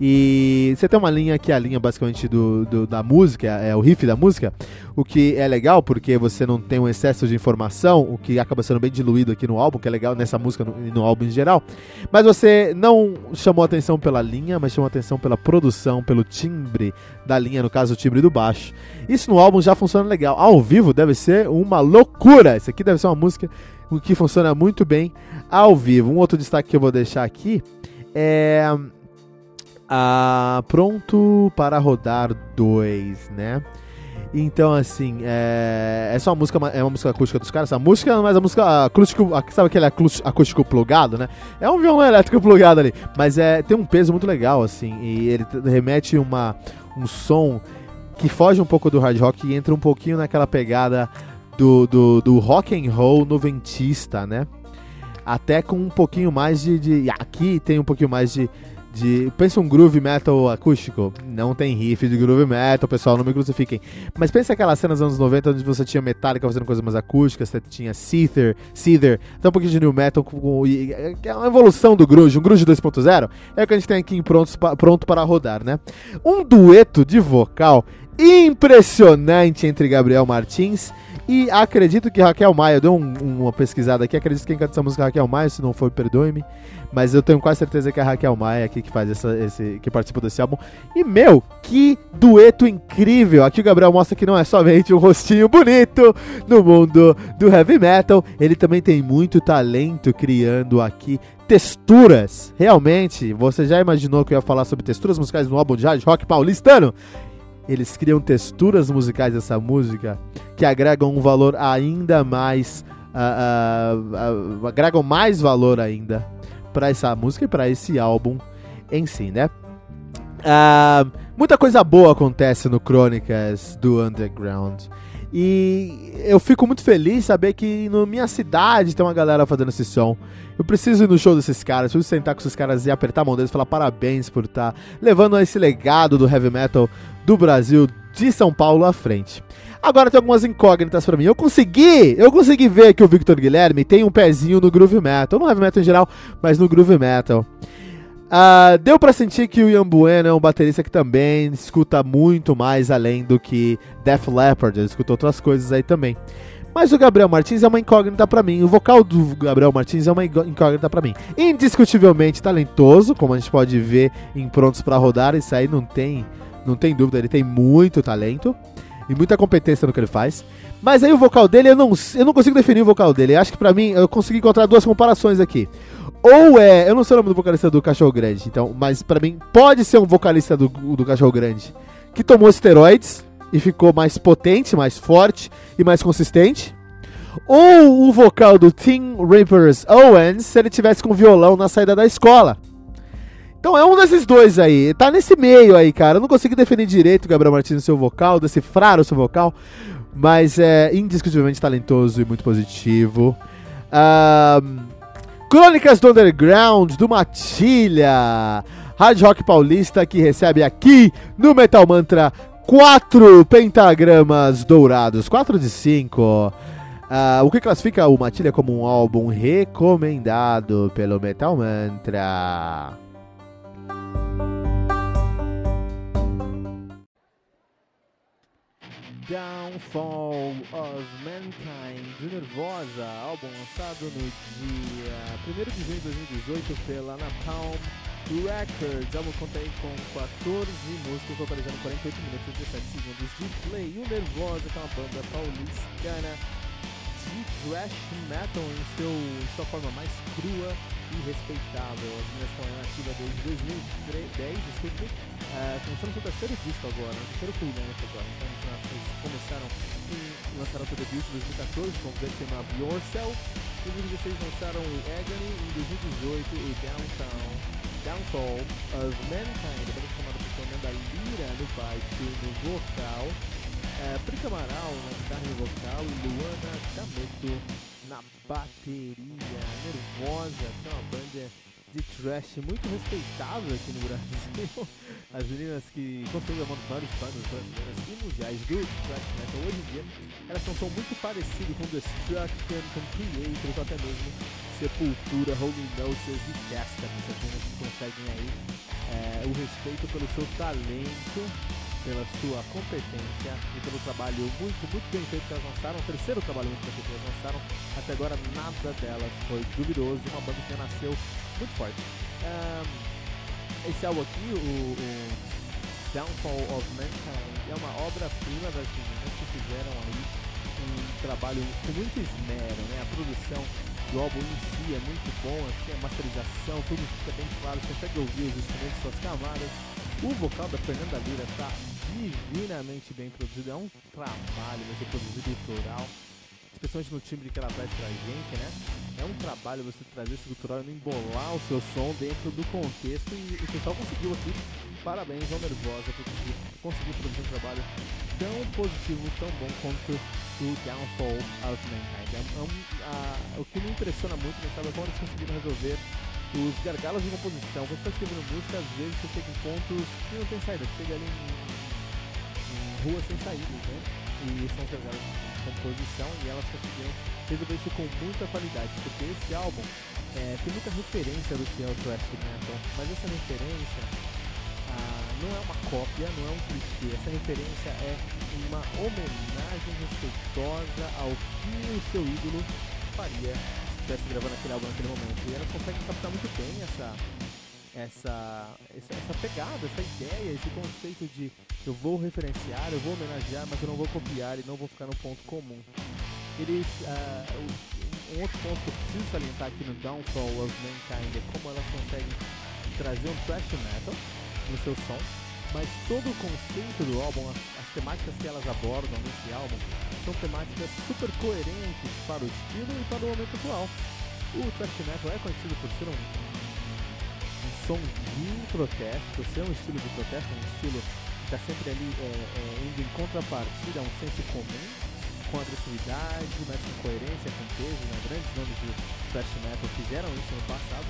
e você tem uma linha que é a linha basicamente do, do, da música, é o riff da música, o que é legal porque você não tem um excesso de informação, o que acaba sendo bem diluído aqui no álbum, que é legal nessa música e no, no, álbum em geral. Mas você não chamou atenção pela linha, mas chamou atenção pela produção, pelo timbre da linha, no caso o timbre do baixo. Isso no álbum já funciona legal. Ao vivo deve ser uma loucura. Isso aqui deve ser uma música que funciona muito bem ao vivo. Um outro destaque que eu vou deixar aqui é ah, pronto para rodar dois, né? Então, assim, é, é só uma música, é uma música acústica dos caras, essa música, mas a música acústico, sabe aquele acústico plugado, né? É um violão elétrico plugado ali, mas é, tem um peso muito legal, assim, e ele remete uma, um som que foge um pouco do hard rock e entra um pouquinho naquela pegada do, do, do rock and roll noventista, né? Até com um pouquinho mais de, de aqui tem um pouquinho mais de de. Pensa um groove metal acústico. Não tem riff de groove metal, pessoal, não me crucifiquem. Mas pensa aquelas cenas dos anos 90 onde você tinha Metallica fazendo coisas mais acústicas, você tinha Seether, Seether, até um pouquinho de New Metal, que é uma evolução do grunge, um grunge 2.0. É o que a gente tem aqui pronto, pronto para rodar, né? Um dueto de vocal impressionante entre Gabriel Martins e acredito que Raquel Maia, deu um, uma pesquisada aqui, acredito que quem canta essa música é Raquel Maia, se não for, perdoe-me. Mas eu tenho quase certeza que é a Raquel Maia aqui que faz essa, esse, que participa desse álbum. E meu, que dueto incrível! Aqui o Gabriel mostra que não é somente um rostinho bonito no mundo do heavy metal, ele também tem muito talento criando aqui texturas. Realmente, você já imaginou que eu ia falar sobre texturas musicais no álbum de hard rock paulistano? Eles criam texturas musicais dessa música que agregam um valor ainda mais. Uh, uh, uh, agregam mais valor ainda para essa música e para esse álbum em si, né? muita coisa boa acontece no Crônicas do Underground. E eu fico muito feliz saber que na minha cidade tem uma galera fazendo esse som. Eu preciso ir no show desses caras, preciso sentar com esses caras e apertar a mão deles e falar parabéns por estar tá levando esse legado do heavy metal do Brasil, de São Paulo à frente. Agora tem algumas incógnitas para mim. Eu consegui, eu consegui ver que o Victor Guilherme tem um pezinho no groove metal, no heavy metal em geral, mas no groove metal. Uh, deu para sentir que o Ian Bueno é um baterista que também escuta muito mais além do que Def Leppard, ele escuta outras coisas aí também. Mas o Gabriel Martins é uma incógnita para mim. O vocal do Gabriel Martins é uma incógnita para mim. Indiscutivelmente talentoso, como a gente pode ver em Prontos para Rodar, isso aí não tem, não tem dúvida, ele tem muito talento e muita competência no que ele faz. Mas aí o vocal dele, eu não, eu não consigo definir o vocal dele. Eu acho que para mim, eu consegui encontrar duas comparações aqui. Ou é, eu não sei o nome do vocalista do Cachorro Grande, então, mas para mim pode ser um vocalista do, do Cachorro Grande que tomou esteroides e ficou mais potente, mais forte e mais consistente. Ou o vocal do Tim Rippers Owens se ele tivesse com violão na saída da escola. Então é um desses dois aí. Tá nesse meio aí, cara. Eu não consegui definir direito Gabriel Martins no seu vocal, decifrar o seu vocal. Mas é indiscutivelmente talentoso e muito positivo. Um, Crônicas do Underground, do Matilha. Hard Rock Paulista que recebe aqui no Metal Mantra quatro pentagramas dourados, 4 de 5. Uh, o que classifica o Matilha como um álbum recomendado pelo Metal Mantra. Downfall of Mankind de Nervosa, álbum lançado no dia 1 de junho de 2018 pela Napalm Records. O álbum conta aí com 14 músicas, totalizando 48 minutos e 17 segundos de play. O Nervosa que é uma banda paulistana de thrash metal em, seu, em sua forma mais crua e respeitável. As meninas estão ativa desde 2010, desculpe. Uh, começaram seu terceiro disco agora, o terceiro full length agora. Então eles começaram e lançaram seu debut em 2014 com o of Yourself. Em 2016 lançaram o Agony, em 2018 o Downtown, Downfall of Mankind, banda formada por Fernanda Lira no baixo no vocal é, Prita Amaral na guitarra e vocal e Luana D'Ameto na bateria. Nervosa, que é uma banda de trash muito respeitável aqui no Brasil. As meninas que construíram uma das maiores bandas brasileiras e mundiais do trash metal hoje em dia, elas são um som muito parecido com Destruction, com Creators, até mesmo Sepultura, Holy Noses e Testament. As meninas que conseguem aí é, o respeito pelo seu talento pela sua competência e pelo trabalho muito, muito bem feito que elas lançaram. O terceiro trabalho muito bem feito que elas lançaram. Até agora nada delas foi duvidoso. Uma banda que nasceu muito forte. Um, esse álbum aqui, o, o, Downfall of Mankind, é uma obra-prima das meninas que fizeram aí um trabalho com muito esmero, né? A produção do álbum em si é muito bom, assim, a masterização, tudo fica bem claro, você consegue ouvir os instrumentos, suas camadas. O vocal da Fernanda Lira tá divinamente bem produzido. É um trabalho você produzir gutural, especialmente no timbre que ela traz pra gente, né? É um trabalho você trazer esse gutural e embolar o seu som dentro do contexto. E o pessoal conseguiu aqui. Parabéns ao Nervosa por conseguir produzir um trabalho tão positivo, tão bom quanto o Downfall of Mankind. É um, a, o que me impressiona muito, é como eles conseguiram resolver os gargalos de composição. Quando você está escrevendo música, às vezes você chega em pontos que não tem saída, você chega ali em, em ruas sem saída, né? E são de composição e elas conseguiram resolver isso com muita qualidade, porque esse álbum é, tem muita referência do que é o thrash metal, mas essa referência ah, não é uma cópia, não é um clichê, essa referência é uma homenagem respeitosa ao que o seu ídolo faria estivesse gravando aquele álbum naquele momento. E elas conseguem captar muito bem essa, essa, essa, pegada, essa ideia, esse conceito de eu vou referenciar, eu vou homenagear, mas eu não vou copiar e não vou ficar no ponto comum. Eles, uh, um outro ponto que eu preciso salientar aqui no Downfall of Mankind é como elas conseguem trazer um thrash metal no seu som, mas todo o conceito do álbum, as, as temáticas que elas abordam nesse álbum, são temáticas super coerentes para o estilo e para o momento atual. O thrash metal é conhecido por ser um som de protesto, ser um estilo de protesto, um estilo que está sempre ali é, é, indo em contrapartida a um senso comum, com agressividade, mas com coerência, com peso. Né? Grandes nomes do thrash metal fizeram isso no passado.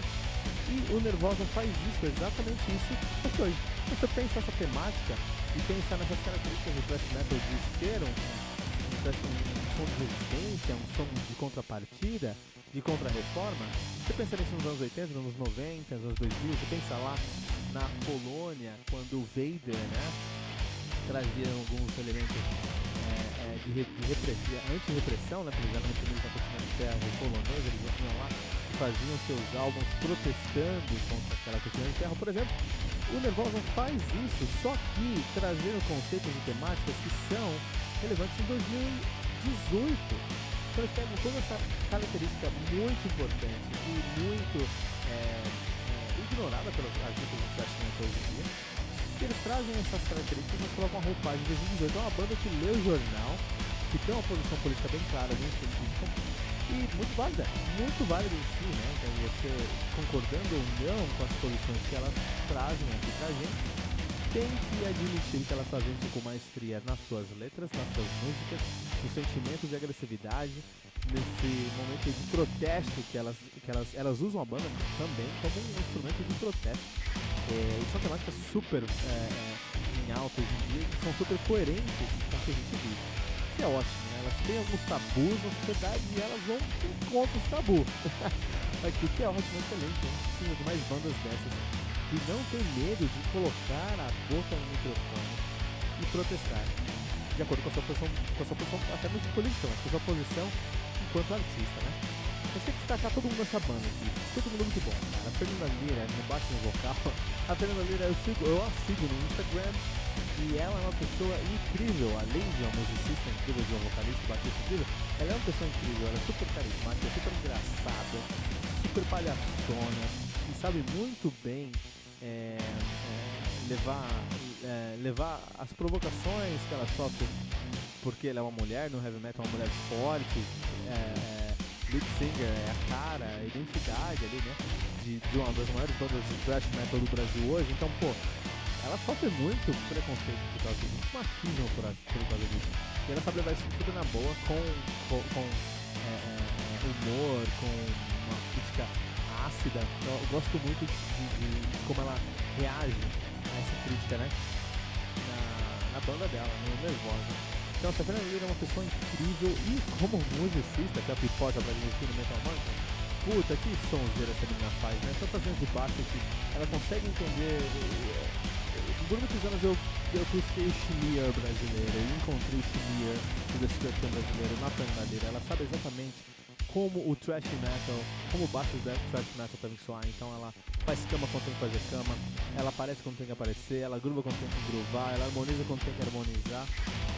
E o Nervosa faz isso, exatamente isso, só hoje. Você pensa essa temática e pensa nessas características do thrash metal de ser um um, som de resistência, um som de contrapartida, de contra-reforma, você pensa nisso nos anos 80, nos anos 90, nos anos 2000, você pensa lá na Polônia, quando o Vader, né, trazia alguns elementos é, é, de, de repressão, anti-repressão, né, eram reprimidos na de ferro polonesa, eles iam lá e faziam seus álbuns protestando contra aquela cortina de ferro, por exemplo, o Nervosa faz isso, só que trazendo conceitos e temáticas que são relevantes em 2018. Então eles pegam toda essa característica muito importante e muito é, é, ignorada pelos artistas thrash metal hoje em dia. Eles trazem essas características e colocam uma roupagem de 2018. É uma banda que lê o jornal, que tem uma posição política bem clara, bem específica, e muito válida, muito válida em si, né? Então você concordando ou não com as posições que elas trazem aqui pra gente, tem que admitir que elas fazem isso com maestria nas suas letras, nas suas músicas, no sentimento de agressividade, nesse momento de protesto que elas, que elas, elas usam a banda também como um instrumento de protesto. É, e são temáticas super é, é, em alta hoje em dia, que são super coerentes com o que a gente vive. Isso é ótimo, né? Elas têm alguns tabus na sociedade e elas vão contra os tabus. Aqui que é ótimo, excelente. A gente precisa de mais bandas dessas e não tem medo de colocar a boca no microfone e protestar, de acordo com a sua posição, com a sua posição até mesmo política, mas com a sua posição enquanto artista, né? Mas tem que destacar todo mundo nessa banda aqui, todo mundo muito bom, cara. A Fernanda Lira, no bate no vocal, a Fernanda Lira eu, sigo, eu a sigo no Instagram e ela é uma pessoa incrível, além de uma musicista incrível, de uma vocalista, batista incrível, ela é uma pessoa incrível, ela é super carismática, super engraçada, super palhaçona sabe muito bem é, é, levar, é, levar as provocações que ela sofre porque ela é uma mulher no heavy metal, uma mulher forte, é, é, lead singer é a cara, a identidade ali, né? De, de uma das maiores bandas de thrash metal do Brasil hoje, então, pô, ela sofre muito preconceito por causa disso, muito machismo por, por causa disso. E ela sabe levar isso tudo na boa, com, com, com é, humor, com ácida. Eu gosto muito de, de, como ela reage a essa crítica, né? Na, na banda dela, no Nervosa. Então, a Fernanda Lira é uma pessoa incrível e como musicista, que é a pipoca pra gente no Metal Mantra, puta, que sonzeira essa menina faz, né? Tantas vezes de baixo que ela consegue entender. Por muitos anos eu, eu busquei o Schmier brasileiro, eu encontrei o Schmier do Destruction brasileiro na Lira. Ela sabe exatamente como o thrash metal, como o baixo do thrash metal também soar. Então ela faz cama quando tem que fazer cama, ela aparece quando tem que aparecer, ela gruva quando tem que gruvar, ela harmoniza quando tem que harmonizar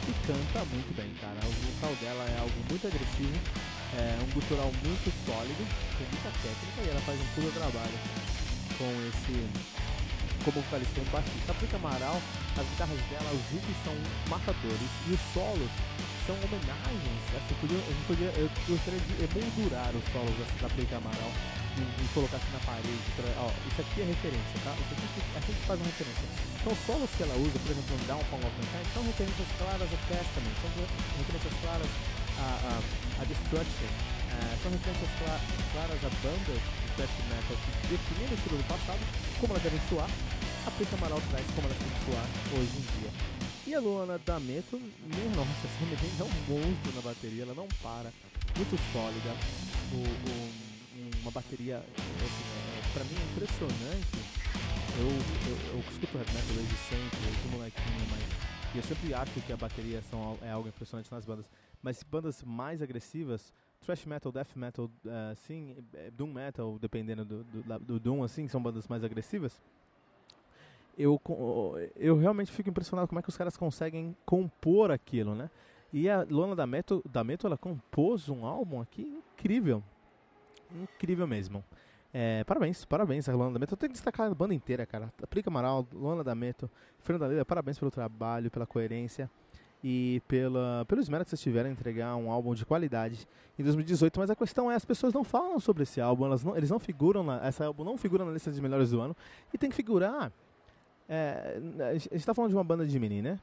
e canta muito bem, cara. O vocal dela é algo muito agressivo, é um gutural muito sólido, com muita técnica e ela faz um pulo trabalho com esse como vocalista um baixista. A Prica Amaral, as guitarras dela, os riffs são matadores e os solos são homenagens. Assim, podia, gente podia, eu gostaria de emoldurar os solos assim, da Play Amaral e, e, colocar assim na parede. Pra, ó, isso aqui é referência, tá? Isso aqui a gente faz uma referência. Então, os solos que ela usa, por exemplo, no Downfall of Mankind, são referências claras a Testament, são referências claras a, a, a Destruction, uh, são referências clara, claras a bandas de thrash metal que definiram o estilo do passado, como elas devem soar, a Preta Amaral traz como elas têm que soar hoje em dia. E a Luana D'Ameto, minha nossa, essa mulher é um monstro na bateria, ela não para, muito sólida, o, o, uma bateria, assim, é, pra mim é impressionante. Eu, eu, eu escuto heavy metal desde sempre, desde molequinho, mas eu sempre acho que a bateria são, é algo impressionante nas bandas. Mas bandas mais agressivas, thrash metal, death metal, uh, sim, é, doom metal, dependendo do, do, do doom, assim, são bandas mais agressivas eu, eu realmente fico impressionado como é que os caras conseguem compor aquilo, né? E a Lona da Meto, da Meto ela compôs um álbum aqui incrível. Incrível mesmo. É, parabéns, parabéns a Lona da Meto. Eu tenho que destacar a banda inteira, cara. Aplica Amaral, Lona da Meto, Fernanda Lida, parabéns pelo trabalho, pela coerência e pela, pelo esmero que vocês tiveram em entregar um álbum de qualidade em 2018. Mas a questão é, as pessoas não falam sobre esse álbum, elas não, eles não figuram, na, essa álbum não figura na lista de melhores do ano e tem que figurar é, a gente está falando de uma banda de menina né?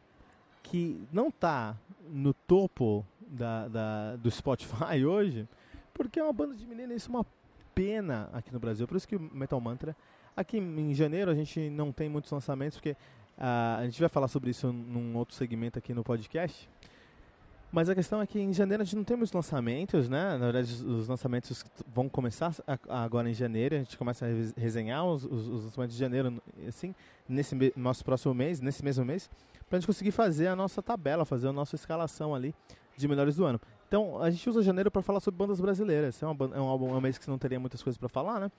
que não está no topo da, da, do Spotify hoje, porque é uma banda de menina, isso é uma pena aqui no Brasil. Por isso que o Metal Mantra, aqui em janeiro a gente não tem muitos lançamentos, porque uh, a gente vai falar sobre isso num outro segmento aqui no podcast. Mas a questão é que em janeiro a gente não tem muitos lançamentos, né? Na verdade, os lançamentos vão começar agora em janeiro. A gente começa a resenhar os, os, os lançamentos de janeiro, assim, nesse nosso próximo mês, nesse mesmo mês, para a gente conseguir fazer a nossa tabela, fazer a nossa escalação ali de melhores do ano. Então, a gente usa janeiro para falar sobre bandas brasileiras. É, uma, é um álbum, é um mês que não teria muitas coisas para falar, né?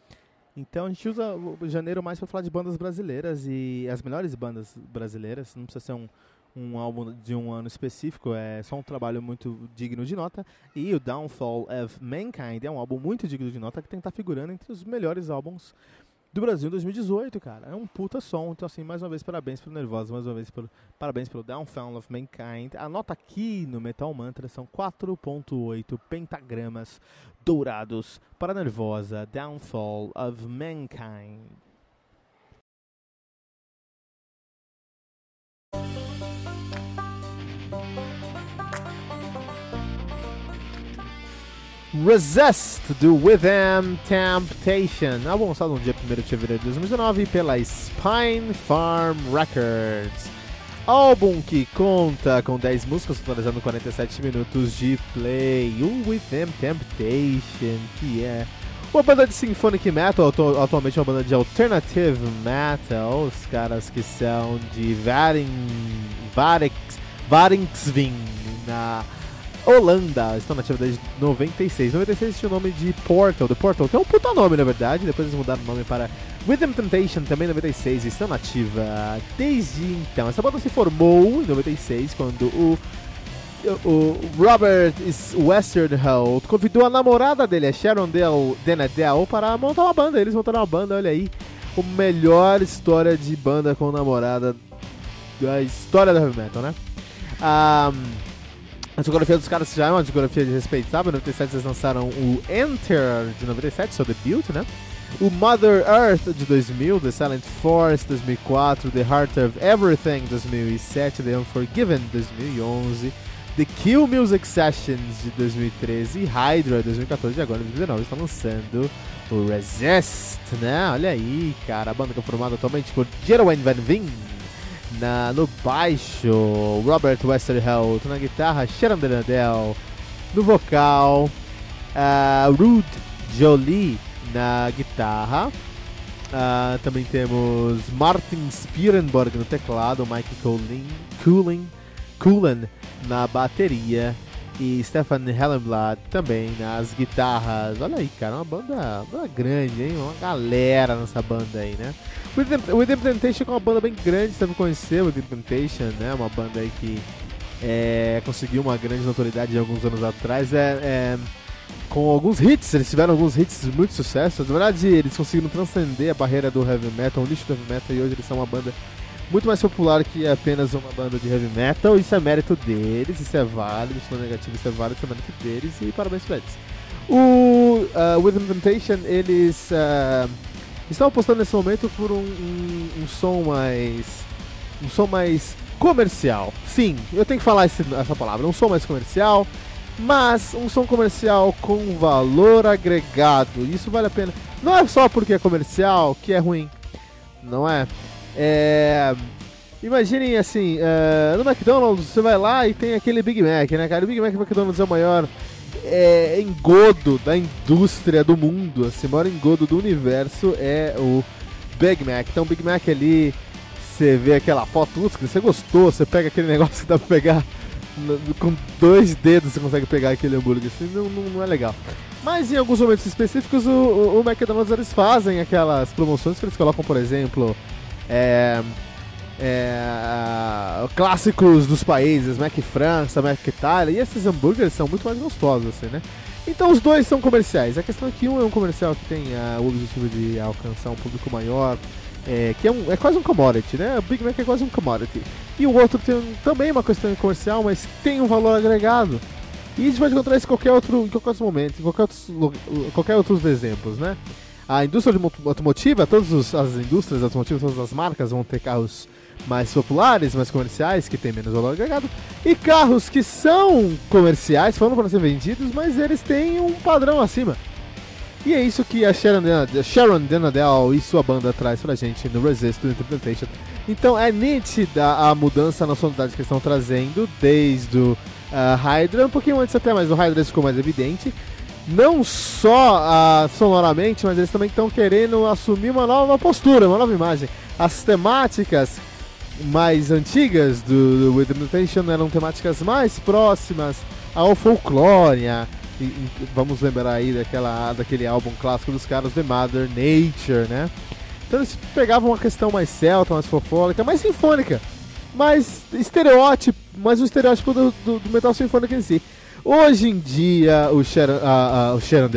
Então a gente usa janeiro mais para falar de bandas brasileiras e as melhores bandas brasileiras. Não precisa ser um, um álbum de um ano específico, é só um trabalho muito digno de nota. E o Downfall of Mankind é um álbum muito digno de nota que tem que estar tá figurando entre os melhores álbuns do Brasil em 2018, cara. É um puta som. Então, assim, mais uma vez, parabéns pelo Nervosa, mais uma vez, pelo, parabéns pelo Downfall of Mankind. A nota aqui no Metal Mantra são 4.8 pentagramas dourados para Nervosa, Downfall of Mankind. Resist do Within Temptation, álbum lançado no dia 1 de fevereiro de 2019 pela Spine Farm Records. Álbum que conta com 10 músicas, totalizando 47 minutos de play. O Within Temptation, que é uma banda de symphonic metal, atu atualmente uma banda de alternative metal. Os caras que são de Varing, Varix, Varingsving, na Holanda. Estão nativa desde 96. 96 tinha o nome de Portal, The Portal, que é um puta nome na verdade. Depois eles mudaram o nome para Rhythm Temptation, também 96. Estão nativa desde então. Essa banda se formou em 96 quando o o Robert Westerholt convidou a namorada dele, a Sharon Dale Denadel, para montar uma banda. Eles montaram uma banda, olha aí. A melhor história de banda com namorada da história da heavy metal, né? Um, a discografia dos caras já é uma discografia de respeito, sabe? Em 97 eles lançaram o Enter de 97, seu debut, né? O Mother Earth de 2000, The Silent Force 2004, The Heart of Everything 2007, The Unforgiven 2011, The Kill Music Sessions de 2013 e Hydra 2014 e agora em 2019 está lançando o Resist, né? Olha aí, cara, a banda que é formada atualmente por Jeroen Van Veen, na, no baixo, Robert Westerholt. Na guitarra, Sharon Denadel. No vocal, uh, Rude Jolie na guitarra. Uh, também temos Martin Spierenborg no teclado, Mike Cooling, Cooling, Coolen na bateria e Stefan Hellenblad também nas guitarras. Olha aí, cara, uma banda, uma banda grande, hein? Uma galera nessa banda aí, né? O Within Temptation é uma banda bem grande, você deve conhecer o Within Temptation, né? Uma banda aí que é, conseguiu uma grande notoriedade alguns anos atrás. É, é, com alguns hits, eles tiveram alguns hits de muito sucesso. Na verdade, eles conseguiram transcender a barreira do heavy metal, o nicho do heavy metal, e hoje eles são uma banda muito mais popular que apenas uma banda de heavy metal. Isso é mérito deles, isso é válido, isso não é negativo, isso é válido, isso é mérito deles, e parabéns pra eles. O uh, Within Temptation, eles. Uh, Estão apostando nesse momento por um, um, um, som mais. um som mais comercial. Sim, eu tenho que falar esse, essa palavra, um som mais comercial, mas um som comercial com valor agregado. Isso vale a pena. Não é só porque é comercial que é ruim, não é? É. Imaginem assim, uh, no McDonald's você vai lá e tem aquele Big Mac, né, cara? O Big Mac do McDonald's é o maior é, engodo da indústria do mundo, assim, o maior engodo do universo é o Big Mac. Então, o Big Mac ali, você vê aquela foto, você gostou, você pega aquele negócio que dá pra pegar com dois dedos, você consegue pegar aquele hambúrguer, assim, não, não, não é legal. Mas em alguns momentos específicos, o, o, o McDonald's eles fazem aquelas promoções que eles colocam, por exemplo, é, é, clássicos dos países, Mac França, Mac Itália, e esses hambúrgueres são muito mais gostosos, assim, né? Então os dois são comerciais. A questão é que um é um comercial que tem uh, o objetivo de alcançar um público maior, é, que é, um, é quase um commodity, né? O Big Mac é quase um commodity. E o outro tem também uma questão comercial, mas tem um valor agregado. E a gente pode encontrar isso em qualquer outro, em qualquer outro momento, em qualquer outros, qualquer outros exemplos, né? A indústria automotiva, todas as indústrias automotivas, todas as marcas vão ter carros mais populares, mais comerciais, que tem menos valor agregado, e carros que são comerciais, foram para ser vendidos, mas eles têm um padrão acima. E é isso que a Sharon, Sharon Denadel e sua banda traz pra gente no Resist do Interpretation. Então é nítida a mudança na sonoridade que eles estão trazendo, desde o uh, Hydra, um pouquinho antes até, mas o Hydra ficou mais evidente. Não só uh, sonoramente, mas eles também estão querendo assumir uma nova postura, uma nova imagem. As temáticas mais antigas do, do With eram temáticas mais próximas ao folclore. E, e, vamos lembrar aí daquela, daquele álbum clássico dos caras, The Mother Nature, né? Então eles pegavam uma questão mais celta, mais fofólica, mais sinfônica, mais estereótipo, mais um estereótipo do, do, do metal sinfônico em si. Hoje em dia, o Sharon, uh, uh, o Sharon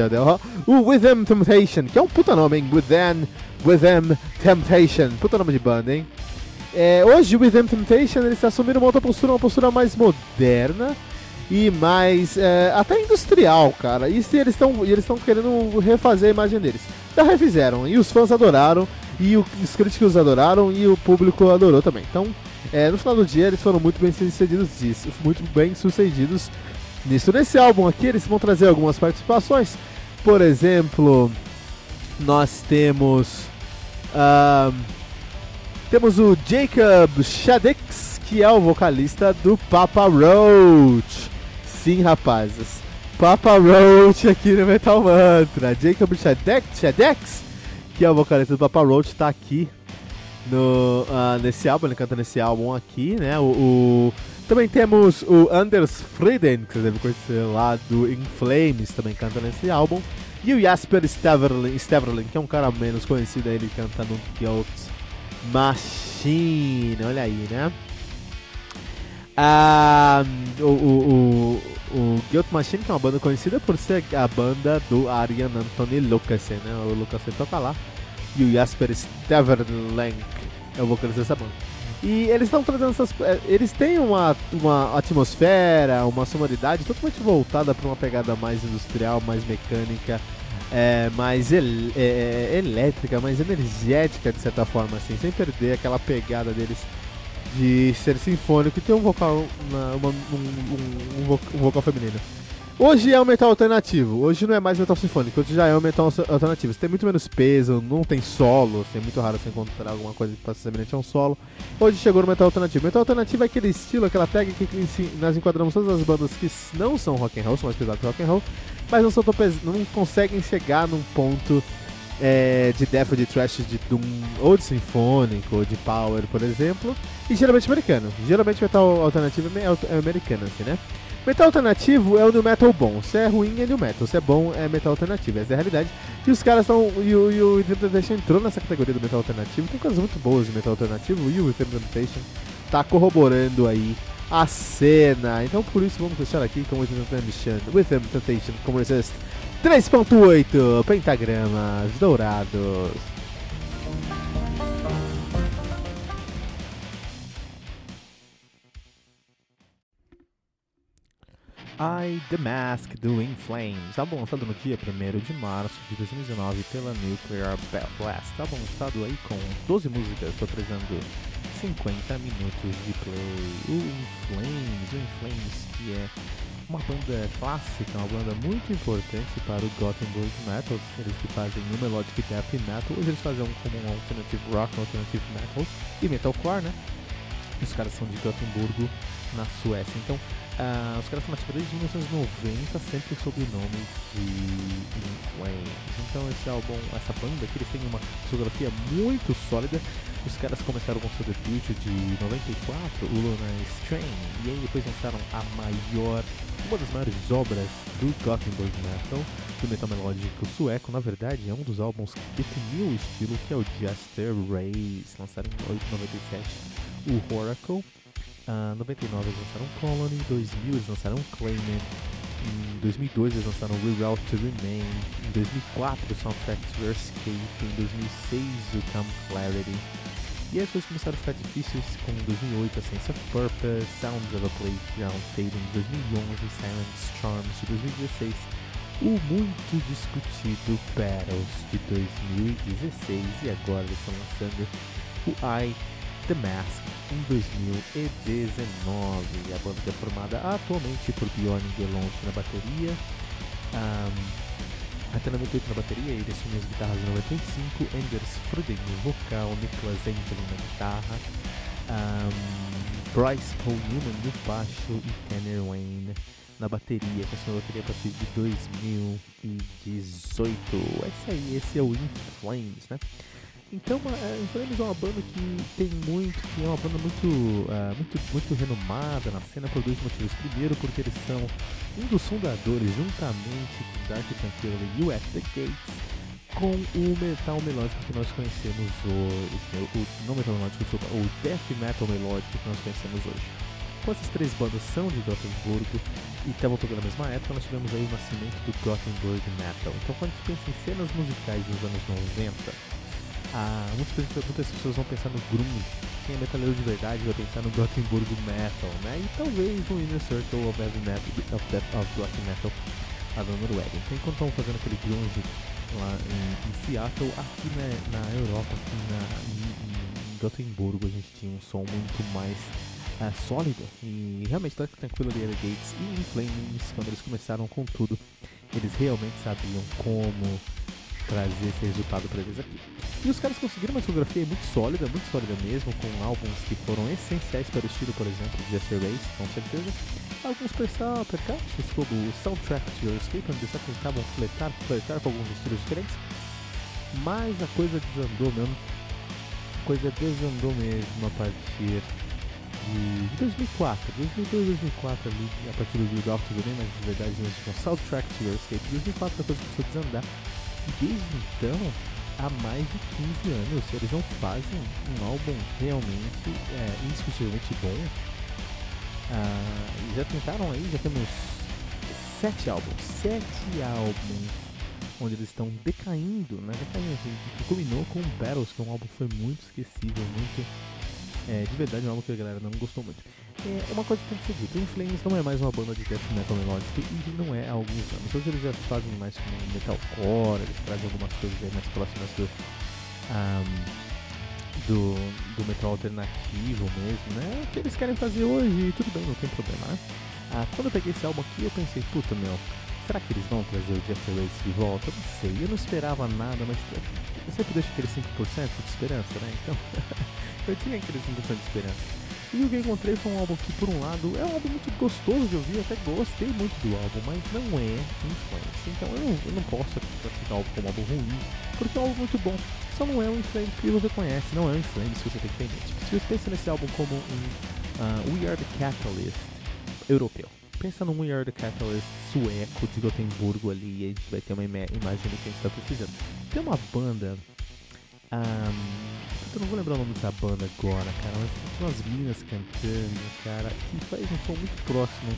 o With Them Temptation, que é um puta nome, hein? With Them, With Them Temptation, puta nome de banda, hein? É, hoje o With Them Temptation eles assumiram uma outra postura, uma postura mais moderna e mais é, até industrial, cara. E se eles estão eles estão querendo refazer a imagem deles. Já refizeram e os fãs adoraram e os críticos adoraram e o público adorou também. Então, é, no final do dia eles foram muito bem sucedidos disso, muito bem sucedidos nisso. Nesse álbum aqui eles vão trazer algumas participações. Por exemplo, nós temos uh, temos o Jacob Shadix, que é o vocalista do Papa Roach. Sim, rapazes. Papa Roach aqui no Metal Mantra. Jacob Shadex, Shadex que é o vocalista do Papa Roach, está aqui no, uh, nesse álbum, ele canta nesse álbum aqui, né? O, o... Também temos o Anders Frieden, que você deve conhecer lá do In Flames, também canta nesse álbum. E o Jasper Steverlin, Steverlin que é um cara menos conhecido, ele canta no Guilt Machine, olha aí, né? Ah, o, o, o, o Guilt Machine, que é uma banda conhecida por ser a banda do Arian Anthony Lucasen, né? O Lucasen toca lá. E o Jasper Steverlenk é o vocalista dessa banda. E eles estão trazendo essas. É, eles têm uma, uma atmosfera, uma sonoridade totalmente voltada para uma pegada mais industrial, mais mecânica é, mais el é, é, elétrica, mais energética de certa forma, assim, sem perder aquela pegada deles de ser sinfônico e ter um vocal, uma, uma, um, um, um, vocal feminino. Hoje é o metal alternativo, hoje não é mais metal sinfônico, hoje já é o metal alternativo. Você tem muito menos peso, não tem solo, é muito raro você encontrar alguma coisa que ser semelhante a um solo. Hoje chegou no metal alternativo. Metal alternativo é aquele estilo, aquela tag que nós enquadramos todas as bandas que não são rock and roll, são mais pesadas que rock and roll, mas não, são não conseguem chegar num ponto é, de death de trash de doom, ou de sinfônico, ou de power, por exemplo, e geralmente americano. Geralmente metal alternativo é, é americano, assim, né? Metal alternativo é o new metal bom. Se é ruim, é new metal. Se é bom, é metal alternativo. Essa é a realidade. E os caras estão. E o, e o Interpretation entrou nessa categoria do metal alternativo. Tem coisas muito boas de metal alternativo. E o Interpretation tá corroborando aí a cena. Então por isso vamos fechar aqui com o Interpretation. With Temptation como Resist 3.8 Pentagramas Dourados. I The Mask do In Flames, álbum lançado no dia 1 de março de 2019 pela Nuclear Blast, álbum lançado aí com 12 músicas, totalizando 50 minutos de play. O Flames, o Flames que é uma banda clássica, uma banda muito importante para o Gothenburg Metal, eles que fazem o Melodic Death Metal, hoje eles fazem um, como um Alternative Rock, Alternative Metal e Metalcore, né? Os caras são de Gothenburgo, na Suécia. Então, uh, os caras estão ativos desde 1990, sempre sob o nome de In Flames. Então, esse álbum, essa banda aqui, eles têm uma discografia muito sólida. Os caras começaram com seu debut de 94, o Lunar Strain, e aí depois lançaram a maior, uma das maiores obras do Gothenburg Metal, do metal melódico sueco. Na verdade, é um dos álbuns que definiu o estilo, que é o Jester Race, lançaram em 97 o Oracle. Uh, 99 eles lançaram Colony, 2000 eles lançaram Claimant, em 2002 eles lançaram Reroute to Remain, em 2004 o Soundtrack to Escape, em 2006 o Come Clarity. E as coisas começaram a ficar difíceis com 2008 a Sense of Purpose, Sounds of a Playground Fading de 2011, Silent Charms de 2016, o muito discutido Battles de 2016 e agora eles estão lançando o I The Mask em 2019. A banda é formada atualmente por Bjorn Gelont na bateria, um, até 98 na bateria, ele assumiu as guitarras em 95, Anders Fruden no vocal, Nicholas Angel na guitarra, um, Bryce Paul Newman no baixo e Tanner Wayne na bateria, que assumiu a bateria a partir de 2018. É isso aí, esse é o In Flames, né? Então, uh, Inflames é uma banda que tem muito, que é uma banda muito, uh, muito, muito renomada na cena por dois motivos. Primeiro, porque eles são um dos fundadores, juntamente com Dark Tranquility e o At The Gates, com o metal melódico que nós conhecemos hoje. O, não metal melódico, desculpa, o death metal melódico que nós conhecemos hoje. Com essas três bandas são de Gothenburgo e estavam tocando na mesma época, nós tivemos aí o nascimento do Gothenburg Metal. Então, quando a gente pensa em cenas musicais dos anos 90, ah, muitas, muitas pessoas vão pensar no grunge. Quem é metaleiro de verdade vai pensar no Gothenburg Metal, né? E talvez no Inner Circle of Heavy Metal, of, Death, of Black Metal lá da Noruega. Então, enquanto estão fazendo aquele grunge lá em, em Seattle, aqui né, na Europa, aqui na, em, em a gente tinha um som muito mais uh, sólido. E realmente, Dark Tranquility Gates e In Flames, quando eles começaram com tudo, eles realmente sabiam como trazer esse resultado para eles aqui. E os caras conseguiram uma discografia muito sólida, muito sólida mesmo, com álbuns que foram essenciais para o estilo, por exemplo, de Jester Race, com certeza. Alguns percalços, como o Soundtrack to Your Escape, onde eles tentavam flertar, flertar com alguns estilos diferentes. Mas a coisa desandou mesmo. A coisa desandou mesmo a partir de 2004, 2002, 2004 ali, a partir do Build Off mas de verdade mesmo com Soundtrack to Your Escape. 2004 a coisa começou a desandar desde então, há mais de 15 anos, eles não fazem um álbum realmente é, indiscutivelmente bom. Ah, já tentaram aí, já temos sete álbuns, sete álbuns onde eles estão decaindo, né? Decaindo, assim, culminou com Battles, que é um álbum que foi muito esquecível, muito é, de verdade um álbum que a galera não gostou muito. É uma coisa que tem que ser dita, Inflames não é mais uma banda de death metal melódico e não é há alguns anos. Hoje eles já fazem mais como metalcore, eles trazem algumas coisas mais próximas do, um, do, do metal alternativo mesmo, né? O que eles querem fazer hoje tudo bem, não tem problema, né? Ah, quando eu peguei esse álbum aqui eu pensei, puta meu, será que eles vão trazer o Jeff Race de volta? Eu não sei, eu não esperava nada, mas eu sempre deixo aquele 5% de esperança, né? Então eu tinha aquele 5% de esperança. E o que encontrei foi um álbum que, por um lado, é um álbum muito gostoso de ouvir, até gostei muito do álbum, mas não é influência. Então eu não, eu não posso classificar o álbum como um álbum ruim, porque é um álbum muito bom. Só não é um influence que você conhece, não é um influence que você tem que ter Se você pensa nesse álbum como um uh, We Are the Catalyst europeu. Pensa num We Are the Catalyst sueco de Gotemburgo ali, e a gente vai ter uma imagem do que a gente está precisando. Tem uma banda. Um, eu não vou lembrar o nome dessa banda agora, cara, mas tem umas meninas cantando, cara, que faz um som muito próximo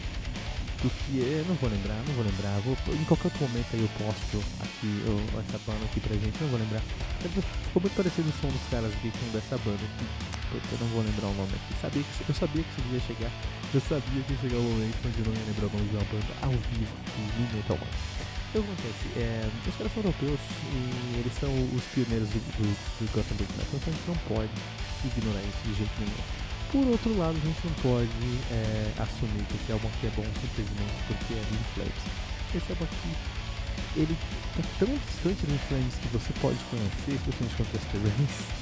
do que é. Não vou lembrar, não vou lembrar. Vou, em qualquer outro momento aí eu posto aqui eu, essa banda aqui pra gente, não vou lembrar. Mas ficou muito parecido o som dos caras aqui com dessa banda aqui. Eu não vou lembrar o nome aqui. Sabia que, eu sabia que isso ia chegar. Eu sabia que ia chegar o momento onde eu não ia lembrar o nome de uma banda ao vivo no Metal Man. O que acontece? É, os caras são europeus e eles são os pioneiros do, do, do Gothenburg Metal, então a gente não pode ignorar isso de jeito nenhum. Por outro lado, a gente não pode é, assumir que esse álbum aqui é bom simplesmente porque é Flames. Esse álbum aqui, ele tá tão distante do Flames que você pode conhecer, especialmente com Tester Race,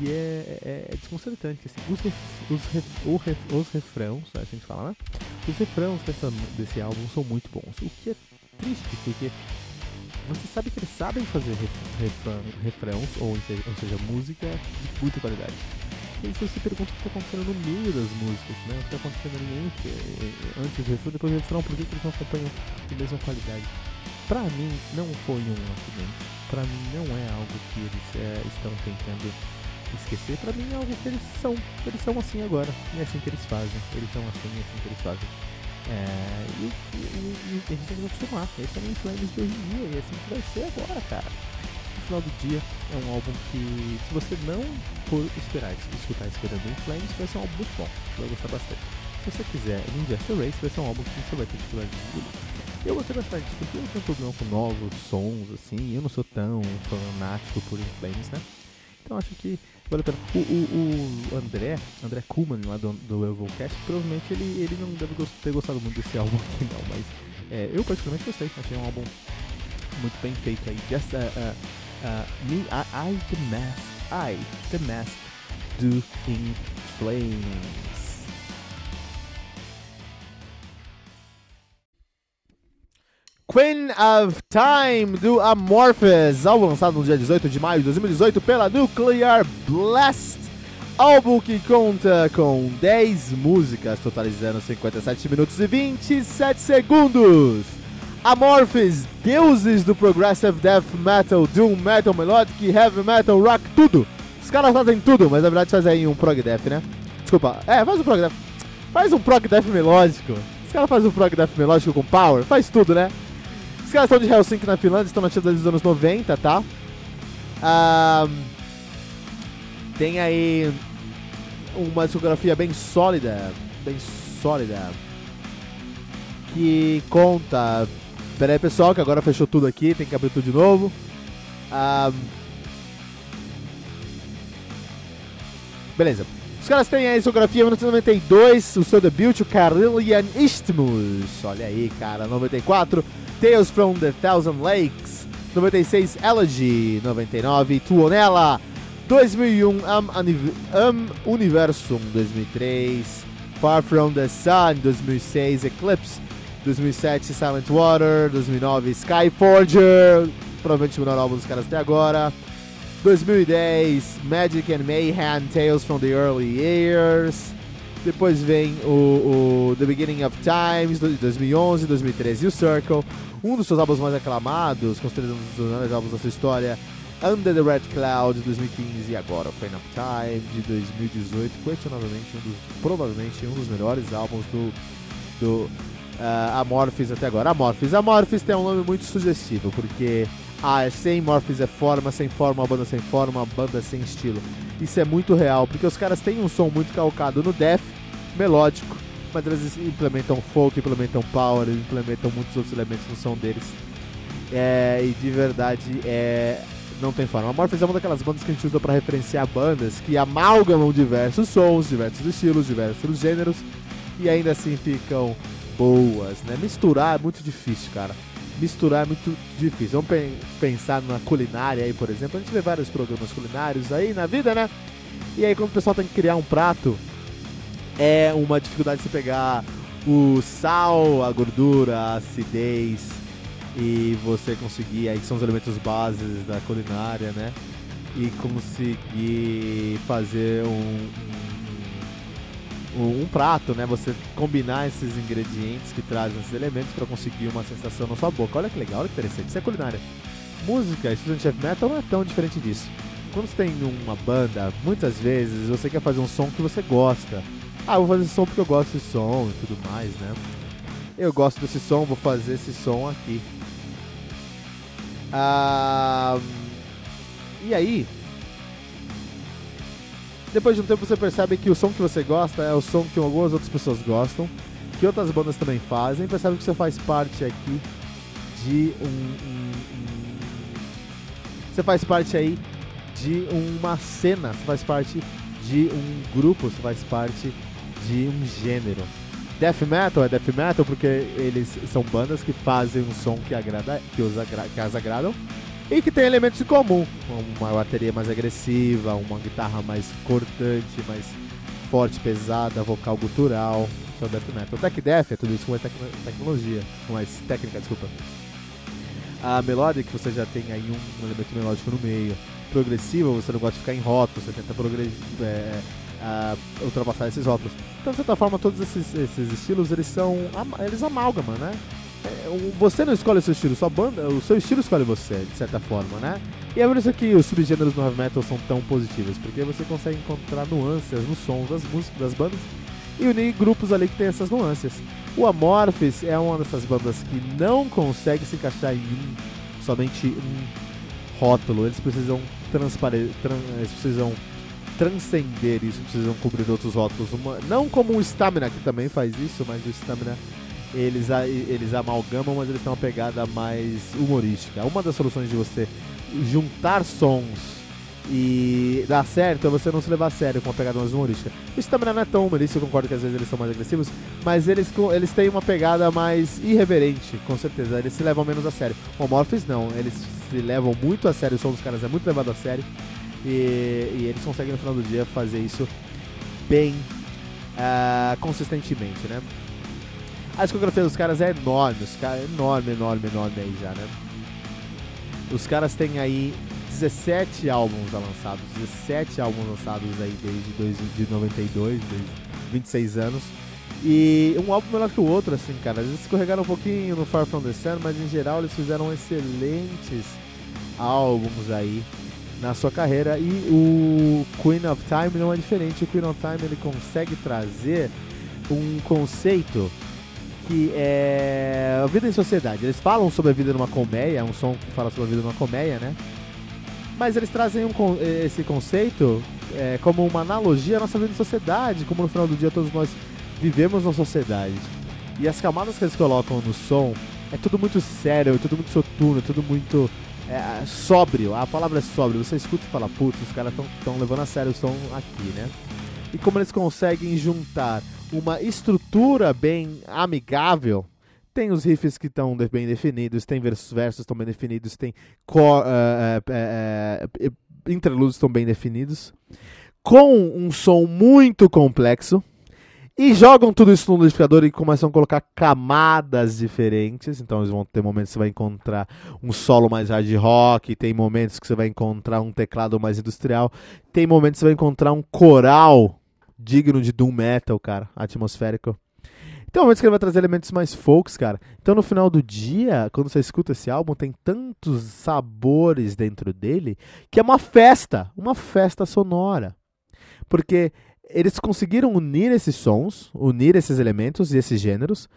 que é, é, é desconcertante. Assim, os, ref, os, ref, ref, os refrãos, a gente fala, né? Os refrãos dessa, desse álbum são muito bons, o que é triste, porque você sabe que eles sabem fazer refrão, refrãos, ou seja, ou seja, música de muita qualidade. E você se pergunta o que está acontecendo no meio das músicas, né? O que está acontecendo ali entre, antes do refrão, depois do refrão, por que, que eles não acompanham a mesma qualidade? Pra mim, não foi um acidente. Pra mim, não é algo que eles é, estão tentando esquecer. Pra mim, é algo que eles são. Eles são assim agora. E é assim que eles fazem. Eles são assim é assim que eles fazem. É, e, e, e, a gente tem que acostumar. Esse é o Flames de hoje em dia e é assim que vai ser agora, cara. No final do dia, é um álbum que, se você não for esperar escutar esperando em Flames, vai ser um álbum muito bom. Você vai gostar bastante. Se você quiser Injustice Race, vai ser um álbum que você vai ter dificuldade de engolir. Eu gostei bastante, porque eu tenho problema com novos sons, assim, eu não sou tão fanático por Inflames, né? Então acho que vale a pena. O, o, o André, André Kuhlman lá do, do Evilcast, provavelmente ele, ele não deve ter gostado muito desse álbum aqui não, mas é, eu particularmente gostei, achei um álbum muito bem feito aí. Just uh, uh, uh, me, I, I, the mask, I, the mask, do in flames. Queen of Time do Amorphous, álbum lançado no dia 18 de maio de 2018 pela Nuclear Blast. Álbum que conta com 10 músicas, totalizando 57 minutos e 27 segundos. Amorphous, deuses do progressive death metal, doom metal, melodic, heavy metal, rock, tudo. Os caras fazem tudo, mas na verdade fazem um prog death, né? Desculpa, é, faz um prog death. Faz um prog death melódico. Os caras fazem um prog death melódico com power, faz tudo, né? Os caras estão de Helsinki na Finlândia, estão nativos desde os anos 90, tá? Ah, tem aí uma discografia bem sólida, bem sólida, que conta... Pera aí, pessoal, que agora fechou tudo aqui, tem que abrir tudo de novo. Ah, beleza. Os caras têm a discografia 1992, o seu debut, o Carillion Isthmus. Olha aí, cara, 94. Tales from the Thousand Lakes, 96 Elegy, 99 Tuonela, 2001 Am, Am Universum, 2003 Far from the Sun, 2006 Eclipse, 2007 Silent Water, 2009 Skyforger, provavelmente o melhor álbum dos caras até agora. 2010 Magic and Mayhem Tales from the Early Years. Depois vem o, o The Beginning of Times, de 2011, 2013 e o Circle um dos seus álbuns mais aclamados, considerando um dos melhores álbuns da sua história, Under the Red Cloud de 2015 e agora Pain of Time de 2018, questionavelmente um dos, provavelmente um dos melhores álbuns do, do uh, Amorphis até agora. Amorphis, Amorphis tem um nome muito sugestivo, porque ah, é sem Morphis é forma, sem forma, uma banda sem forma, banda sem estilo. Isso é muito real, porque os caras têm um som muito calcado no death, melódico, mas eles implementam folk, implementam power, implementam muitos outros elementos no som deles. É, e de verdade, é, não tem forma. A Morpheus é uma daquelas bandas que a gente usa para referenciar bandas que amalgamam diversos sons, diversos estilos, diversos gêneros e ainda assim ficam boas, né? Misturar é muito difícil, cara. Misturar é muito difícil. Vamos pe pensar na culinária aí, por exemplo. A gente vê vários programas culinários aí na vida, né? E aí quando o pessoal tem que criar um prato, é uma dificuldade de você pegar o sal, a gordura, a acidez e você conseguir, aí são os elementos bases da culinária, né? E conseguir fazer um, um, um prato, né? Você combinar esses ingredientes que trazem esses elementos para conseguir uma sensação na sua boca. Olha que legal, olha que interessante. Isso é culinária. Música, Student Heavy Metal não é tão diferente disso. Quando você tem uma banda, muitas vezes você quer fazer um som que você gosta ah, vou fazer esse som porque eu gosto desse som e tudo mais, né? Eu gosto desse som, vou fazer esse som aqui. Ah, e aí, depois de um tempo você percebe que o som que você gosta é o som que algumas outras pessoas gostam, que outras bandas também fazem, percebe que você faz parte aqui de um, um, um, Você faz parte aí de uma cena, você faz parte de um grupo, você faz parte de um gênero. Death metal é death metal porque eles são bandas que fazem um som que, agrada, que, os, agra, que as agradam e que tem elementos em comum. Uma bateria mais agressiva, uma guitarra mais cortante, mais forte, pesada, vocal gutural. Isso é o death metal. Tech death é tudo isso com mais tec tecnologia, com mais técnica, desculpa. A melodic você já tem aí um elemento melódico no meio. Progressiva você não gosta de ficar em rótulos, você tenta progredir. É, uh, ultrapassar esses rótulos. Então, de certa forma, todos esses, esses estilos, eles são. Eles amalgamam, né? É, você não escolhe o seu estilo, sua banda, o seu estilo escolhe você, de certa forma, né? E é por isso que os subgêneros do heavy metal são tão positivos, porque você consegue encontrar nuances nos sons das músicas, das bandas, e unir grupos ali que tem essas nuances. O Amorphis é uma dessas bandas que não consegue se encaixar em somente um rótulo, eles precisam eles precisam transcender isso, precisam cobrir outros rótulos. Uma, não como o Stamina, que também faz isso, mas o Stamina eles, eles amalgamam, mas eles têm uma pegada mais humorística. Uma das soluções de você juntar sons e dar certo é você não se levar a sério com uma pegada mais humorística. O Stamina não é tão humorístico, eu concordo que às vezes eles são mais agressivos, mas eles, eles têm uma pegada mais irreverente, com certeza. Eles se levam menos a sério. O Morphis não, eles se levam muito a sério, o som dos caras é muito levado a sério. E, e eles conseguem no final do dia fazer isso bem uh, consistentemente, né? A discografia dos caras é enorme, os caras, enorme, enorme, enorme aí já, né? Os caras têm aí 17 álbuns lançados, 17 álbuns lançados aí desde 2092, desde 26 anos. E um álbum melhor que o outro, assim, cara. Eles escorregaram um pouquinho no Far From The Sun, mas em geral eles fizeram excelentes álbuns aí na sua carreira e o Queen of Time não é diferente. O Queen of Time ele consegue trazer um conceito que é a vida em sociedade. Eles falam sobre a vida numa colmeia, um som que fala sobre a vida numa colmeia, né? Mas eles trazem um, esse conceito é, como uma analogia à nossa vida em sociedade, como no final do dia todos nós vivemos na sociedade. E as camadas que eles colocam no som é tudo muito sério, é tudo muito soturno, é tudo muito é, sóbrio, a palavra é sóbrio. Você escuta e fala, putz, os caras estão levando a sério o som aqui, né? E como eles conseguem juntar uma estrutura bem amigável, tem os riffs que estão bem definidos, tem versos versos estão bem definidos, tem uh, uh, uh, interlúdios estão bem definidos, com um som muito complexo e jogam tudo isso no liquidificador e começam a colocar camadas diferentes. Então eles vão ter momentos que você vai encontrar um solo mais hard rock, tem momentos que você vai encontrar um teclado mais industrial, tem momentos que você vai encontrar um coral digno de doom metal, cara, atmosférico. Tem momentos que ele vai trazer elementos mais folks, cara. Então no final do dia, quando você escuta esse álbum, tem tantos sabores dentro dele que é uma festa, uma festa sonora. Porque eles conseguiram unir esses sons, unir esses elementos e esses gêneros.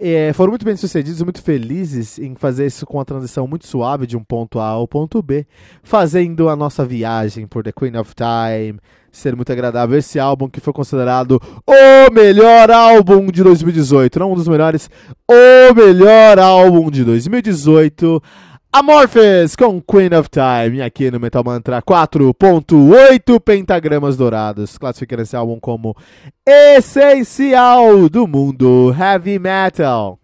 É, foram muito bem sucedidos, muito felizes em fazer isso com a transição muito suave de um ponto A ao ponto B, fazendo a nossa viagem por The Queen of Time ser muito agradável. Esse álbum que foi considerado o melhor álbum de 2018, não um dos melhores, o melhor álbum de 2018. Amorphous com Queen of Time, aqui no Metal Mantra 4.8 pentagramas dourados, classificando esse álbum como essencial do mundo heavy metal.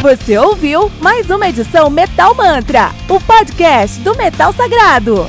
Você ouviu mais uma edição Metal Mantra, o podcast do Metal Sagrado.